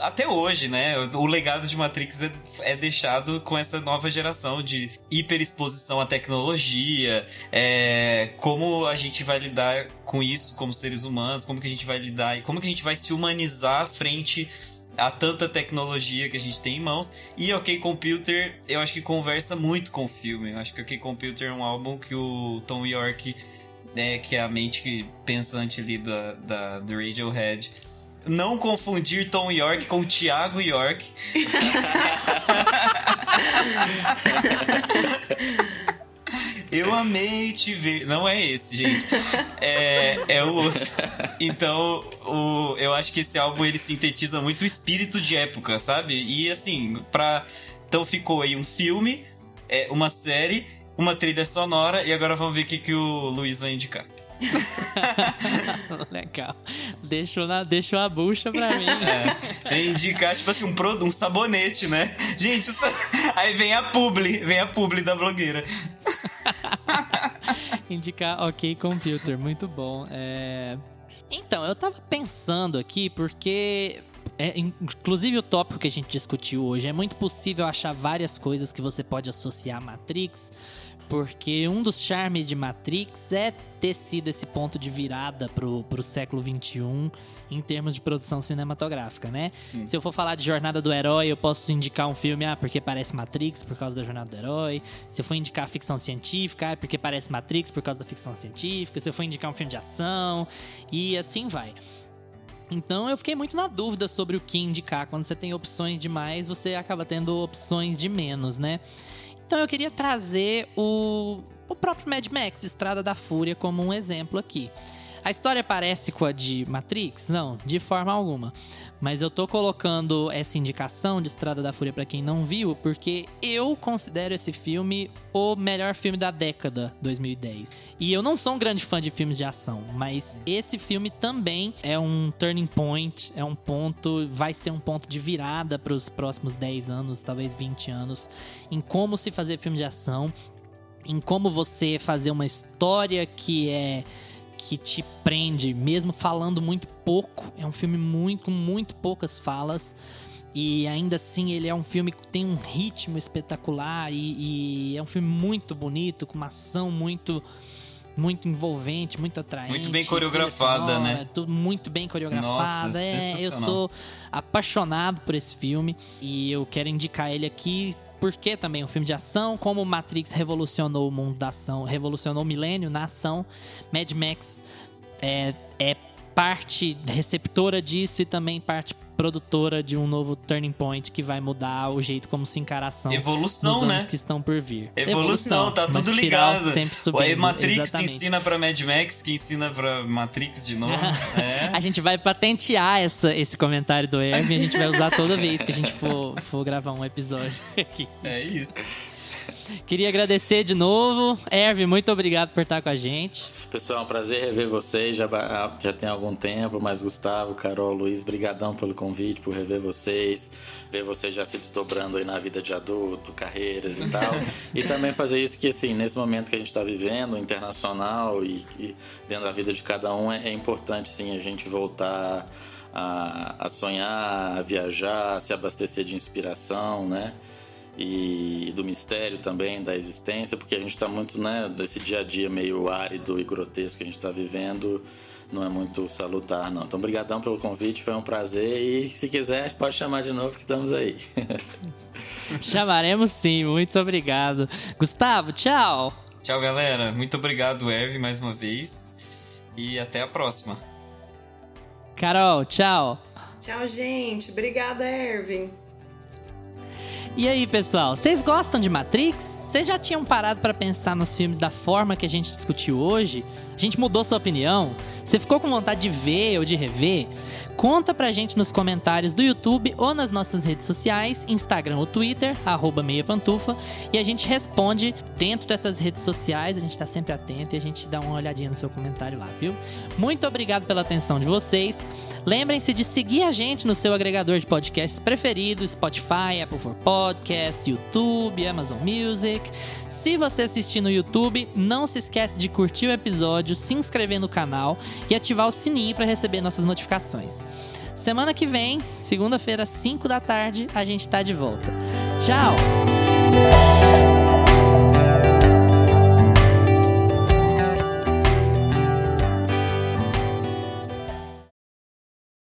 até hoje, né? O legado de Matrix é, é, deixado com essa nova geração de hiperexposição à tecnologia, é, como a gente vai lidar com isso como seres humanos, como que a gente vai lidar e como que a gente vai se humanizar frente a tanta tecnologia que a gente tem em mãos. E OK Computer, eu acho que conversa muito com o filme. Eu acho que OK Computer é um álbum que o Tom York, né, que é a mente pensante ali da, da, do Radiohead, não confundir Tom York com Thiago York. [laughs] Eu amei te ver. Não é esse, gente. É, é o outro. Então, o, eu acho que esse álbum ele sintetiza muito o espírito de época, sabe? E assim, pra. Então ficou aí um filme, é, uma série, uma trilha sonora, e agora vamos ver o que, que o Luiz vai indicar. [laughs] Legal. Deixou, na, deixou a bucha pra mim. [laughs] É, é indicar, tipo assim, um, produto, um sabonete, né? Gente, isso... [laughs] aí vem a publi, vem a publi da blogueira. indicar Ok Computer, muito bom. É... Então, eu tava pensando aqui porque é, inclusive o tópico que a gente discutiu hoje, é muito possível achar várias coisas que você pode associar a Matrix porque um dos charmes de Matrix é ter sido esse ponto de virada pro, pro século XXI em termos de produção cinematográfica, né? Sim. Se eu for falar de Jornada do Herói, eu posso indicar um filme, ah, porque parece Matrix por causa da Jornada do Herói. Se eu for indicar ficção científica, ah, porque parece Matrix por causa da ficção científica. Se eu for indicar um filme de ação, e assim vai. Então eu fiquei muito na dúvida sobre o que indicar. Quando você tem opções demais, você acaba tendo opções de menos, né? Então eu queria trazer o, o próprio Mad Max, Estrada da Fúria, como um exemplo aqui. A história parece com a de Matrix? Não, de forma alguma. Mas eu tô colocando essa indicação de Estrada da Fúria para quem não viu, porque eu considero esse filme o melhor filme da década 2010. E eu não sou um grande fã de filmes de ação, mas esse filme também é um turning point, é um ponto, vai ser um ponto de virada para os próximos 10 anos, talvez 20 anos, em como se fazer filme de ação, em como você fazer uma história que é que te prende, mesmo falando muito pouco. É um filme muito, com muito poucas falas. E ainda assim, ele é um filme que tem um ritmo espetacular e, e é um filme muito bonito, com uma ação muito muito envolvente, muito atraente. Muito bem coreografada, né? É tudo muito bem coreografada. Nossa, é, eu sou apaixonado por esse filme e eu quero indicar ele aqui porque também um filme de ação, como Matrix revolucionou o mundo da ação, revolucionou o milênio na ação, Mad Max é, é parte receptora disso e também parte produtora de um novo turning point que vai mudar o jeito como se encara a ação. Evolução, né? que estão por vir. Evolução, tá tudo ligado. Sempre subindo, o Matrix exatamente. ensina pra Mad Max, que ensina pra Matrix de novo. [laughs] é. A gente vai patentear essa, esse comentário do Hermes a gente vai usar toda vez que a gente for, for gravar um episódio [laughs] aqui. É isso. Queria agradecer de novo. Herve, muito obrigado por estar com a gente. Pessoal, é um prazer rever vocês. Já, já tem algum tempo, mas Gustavo, Carol, Luiz, brigadão pelo convite, por rever vocês. Ver vocês já se desdobrando aí na vida de adulto, carreiras e tal. [laughs] e também fazer isso que, assim, nesse momento que a gente está vivendo, internacional e, e, dentro da vida de cada um, é, é importante, sim, a gente voltar a, a sonhar, a viajar, a se abastecer de inspiração, né? E do mistério também da existência, porque a gente está muito, né, desse dia a dia meio árido e grotesco que a gente está vivendo, não é muito salutar, não. Então, obrigadão pelo convite, foi um prazer e se quiser pode chamar de novo que estamos aí. [laughs] Chamaremos sim, muito obrigado. Gustavo, tchau. Tchau, galera. Muito obrigado, Eve, mais uma vez. E até a próxima. Carol, tchau. Tchau, gente. Obrigada, Ervin. E aí, pessoal, vocês gostam de Matrix? Vocês já tinham parado para pensar nos filmes da forma que a gente discutiu hoje? A gente mudou sua opinião? Você ficou com vontade de ver ou de rever? Conta pra gente nos comentários do YouTube ou nas nossas redes sociais, Instagram ou Twitter, arroba Meia Pantufa, e a gente responde dentro dessas redes sociais, a gente tá sempre atento e a gente dá uma olhadinha no seu comentário lá, viu? Muito obrigado pela atenção de vocês. Lembrem-se de seguir a gente no seu agregador de podcasts preferido, Spotify, Apple for Podcasts, YouTube, Amazon Music. Se você assistir no YouTube, não se esquece de curtir o episódio, se inscrever no canal e ativar o sininho para receber nossas notificações. Semana que vem, segunda-feira, 5 da tarde, a gente tá de volta. Tchau!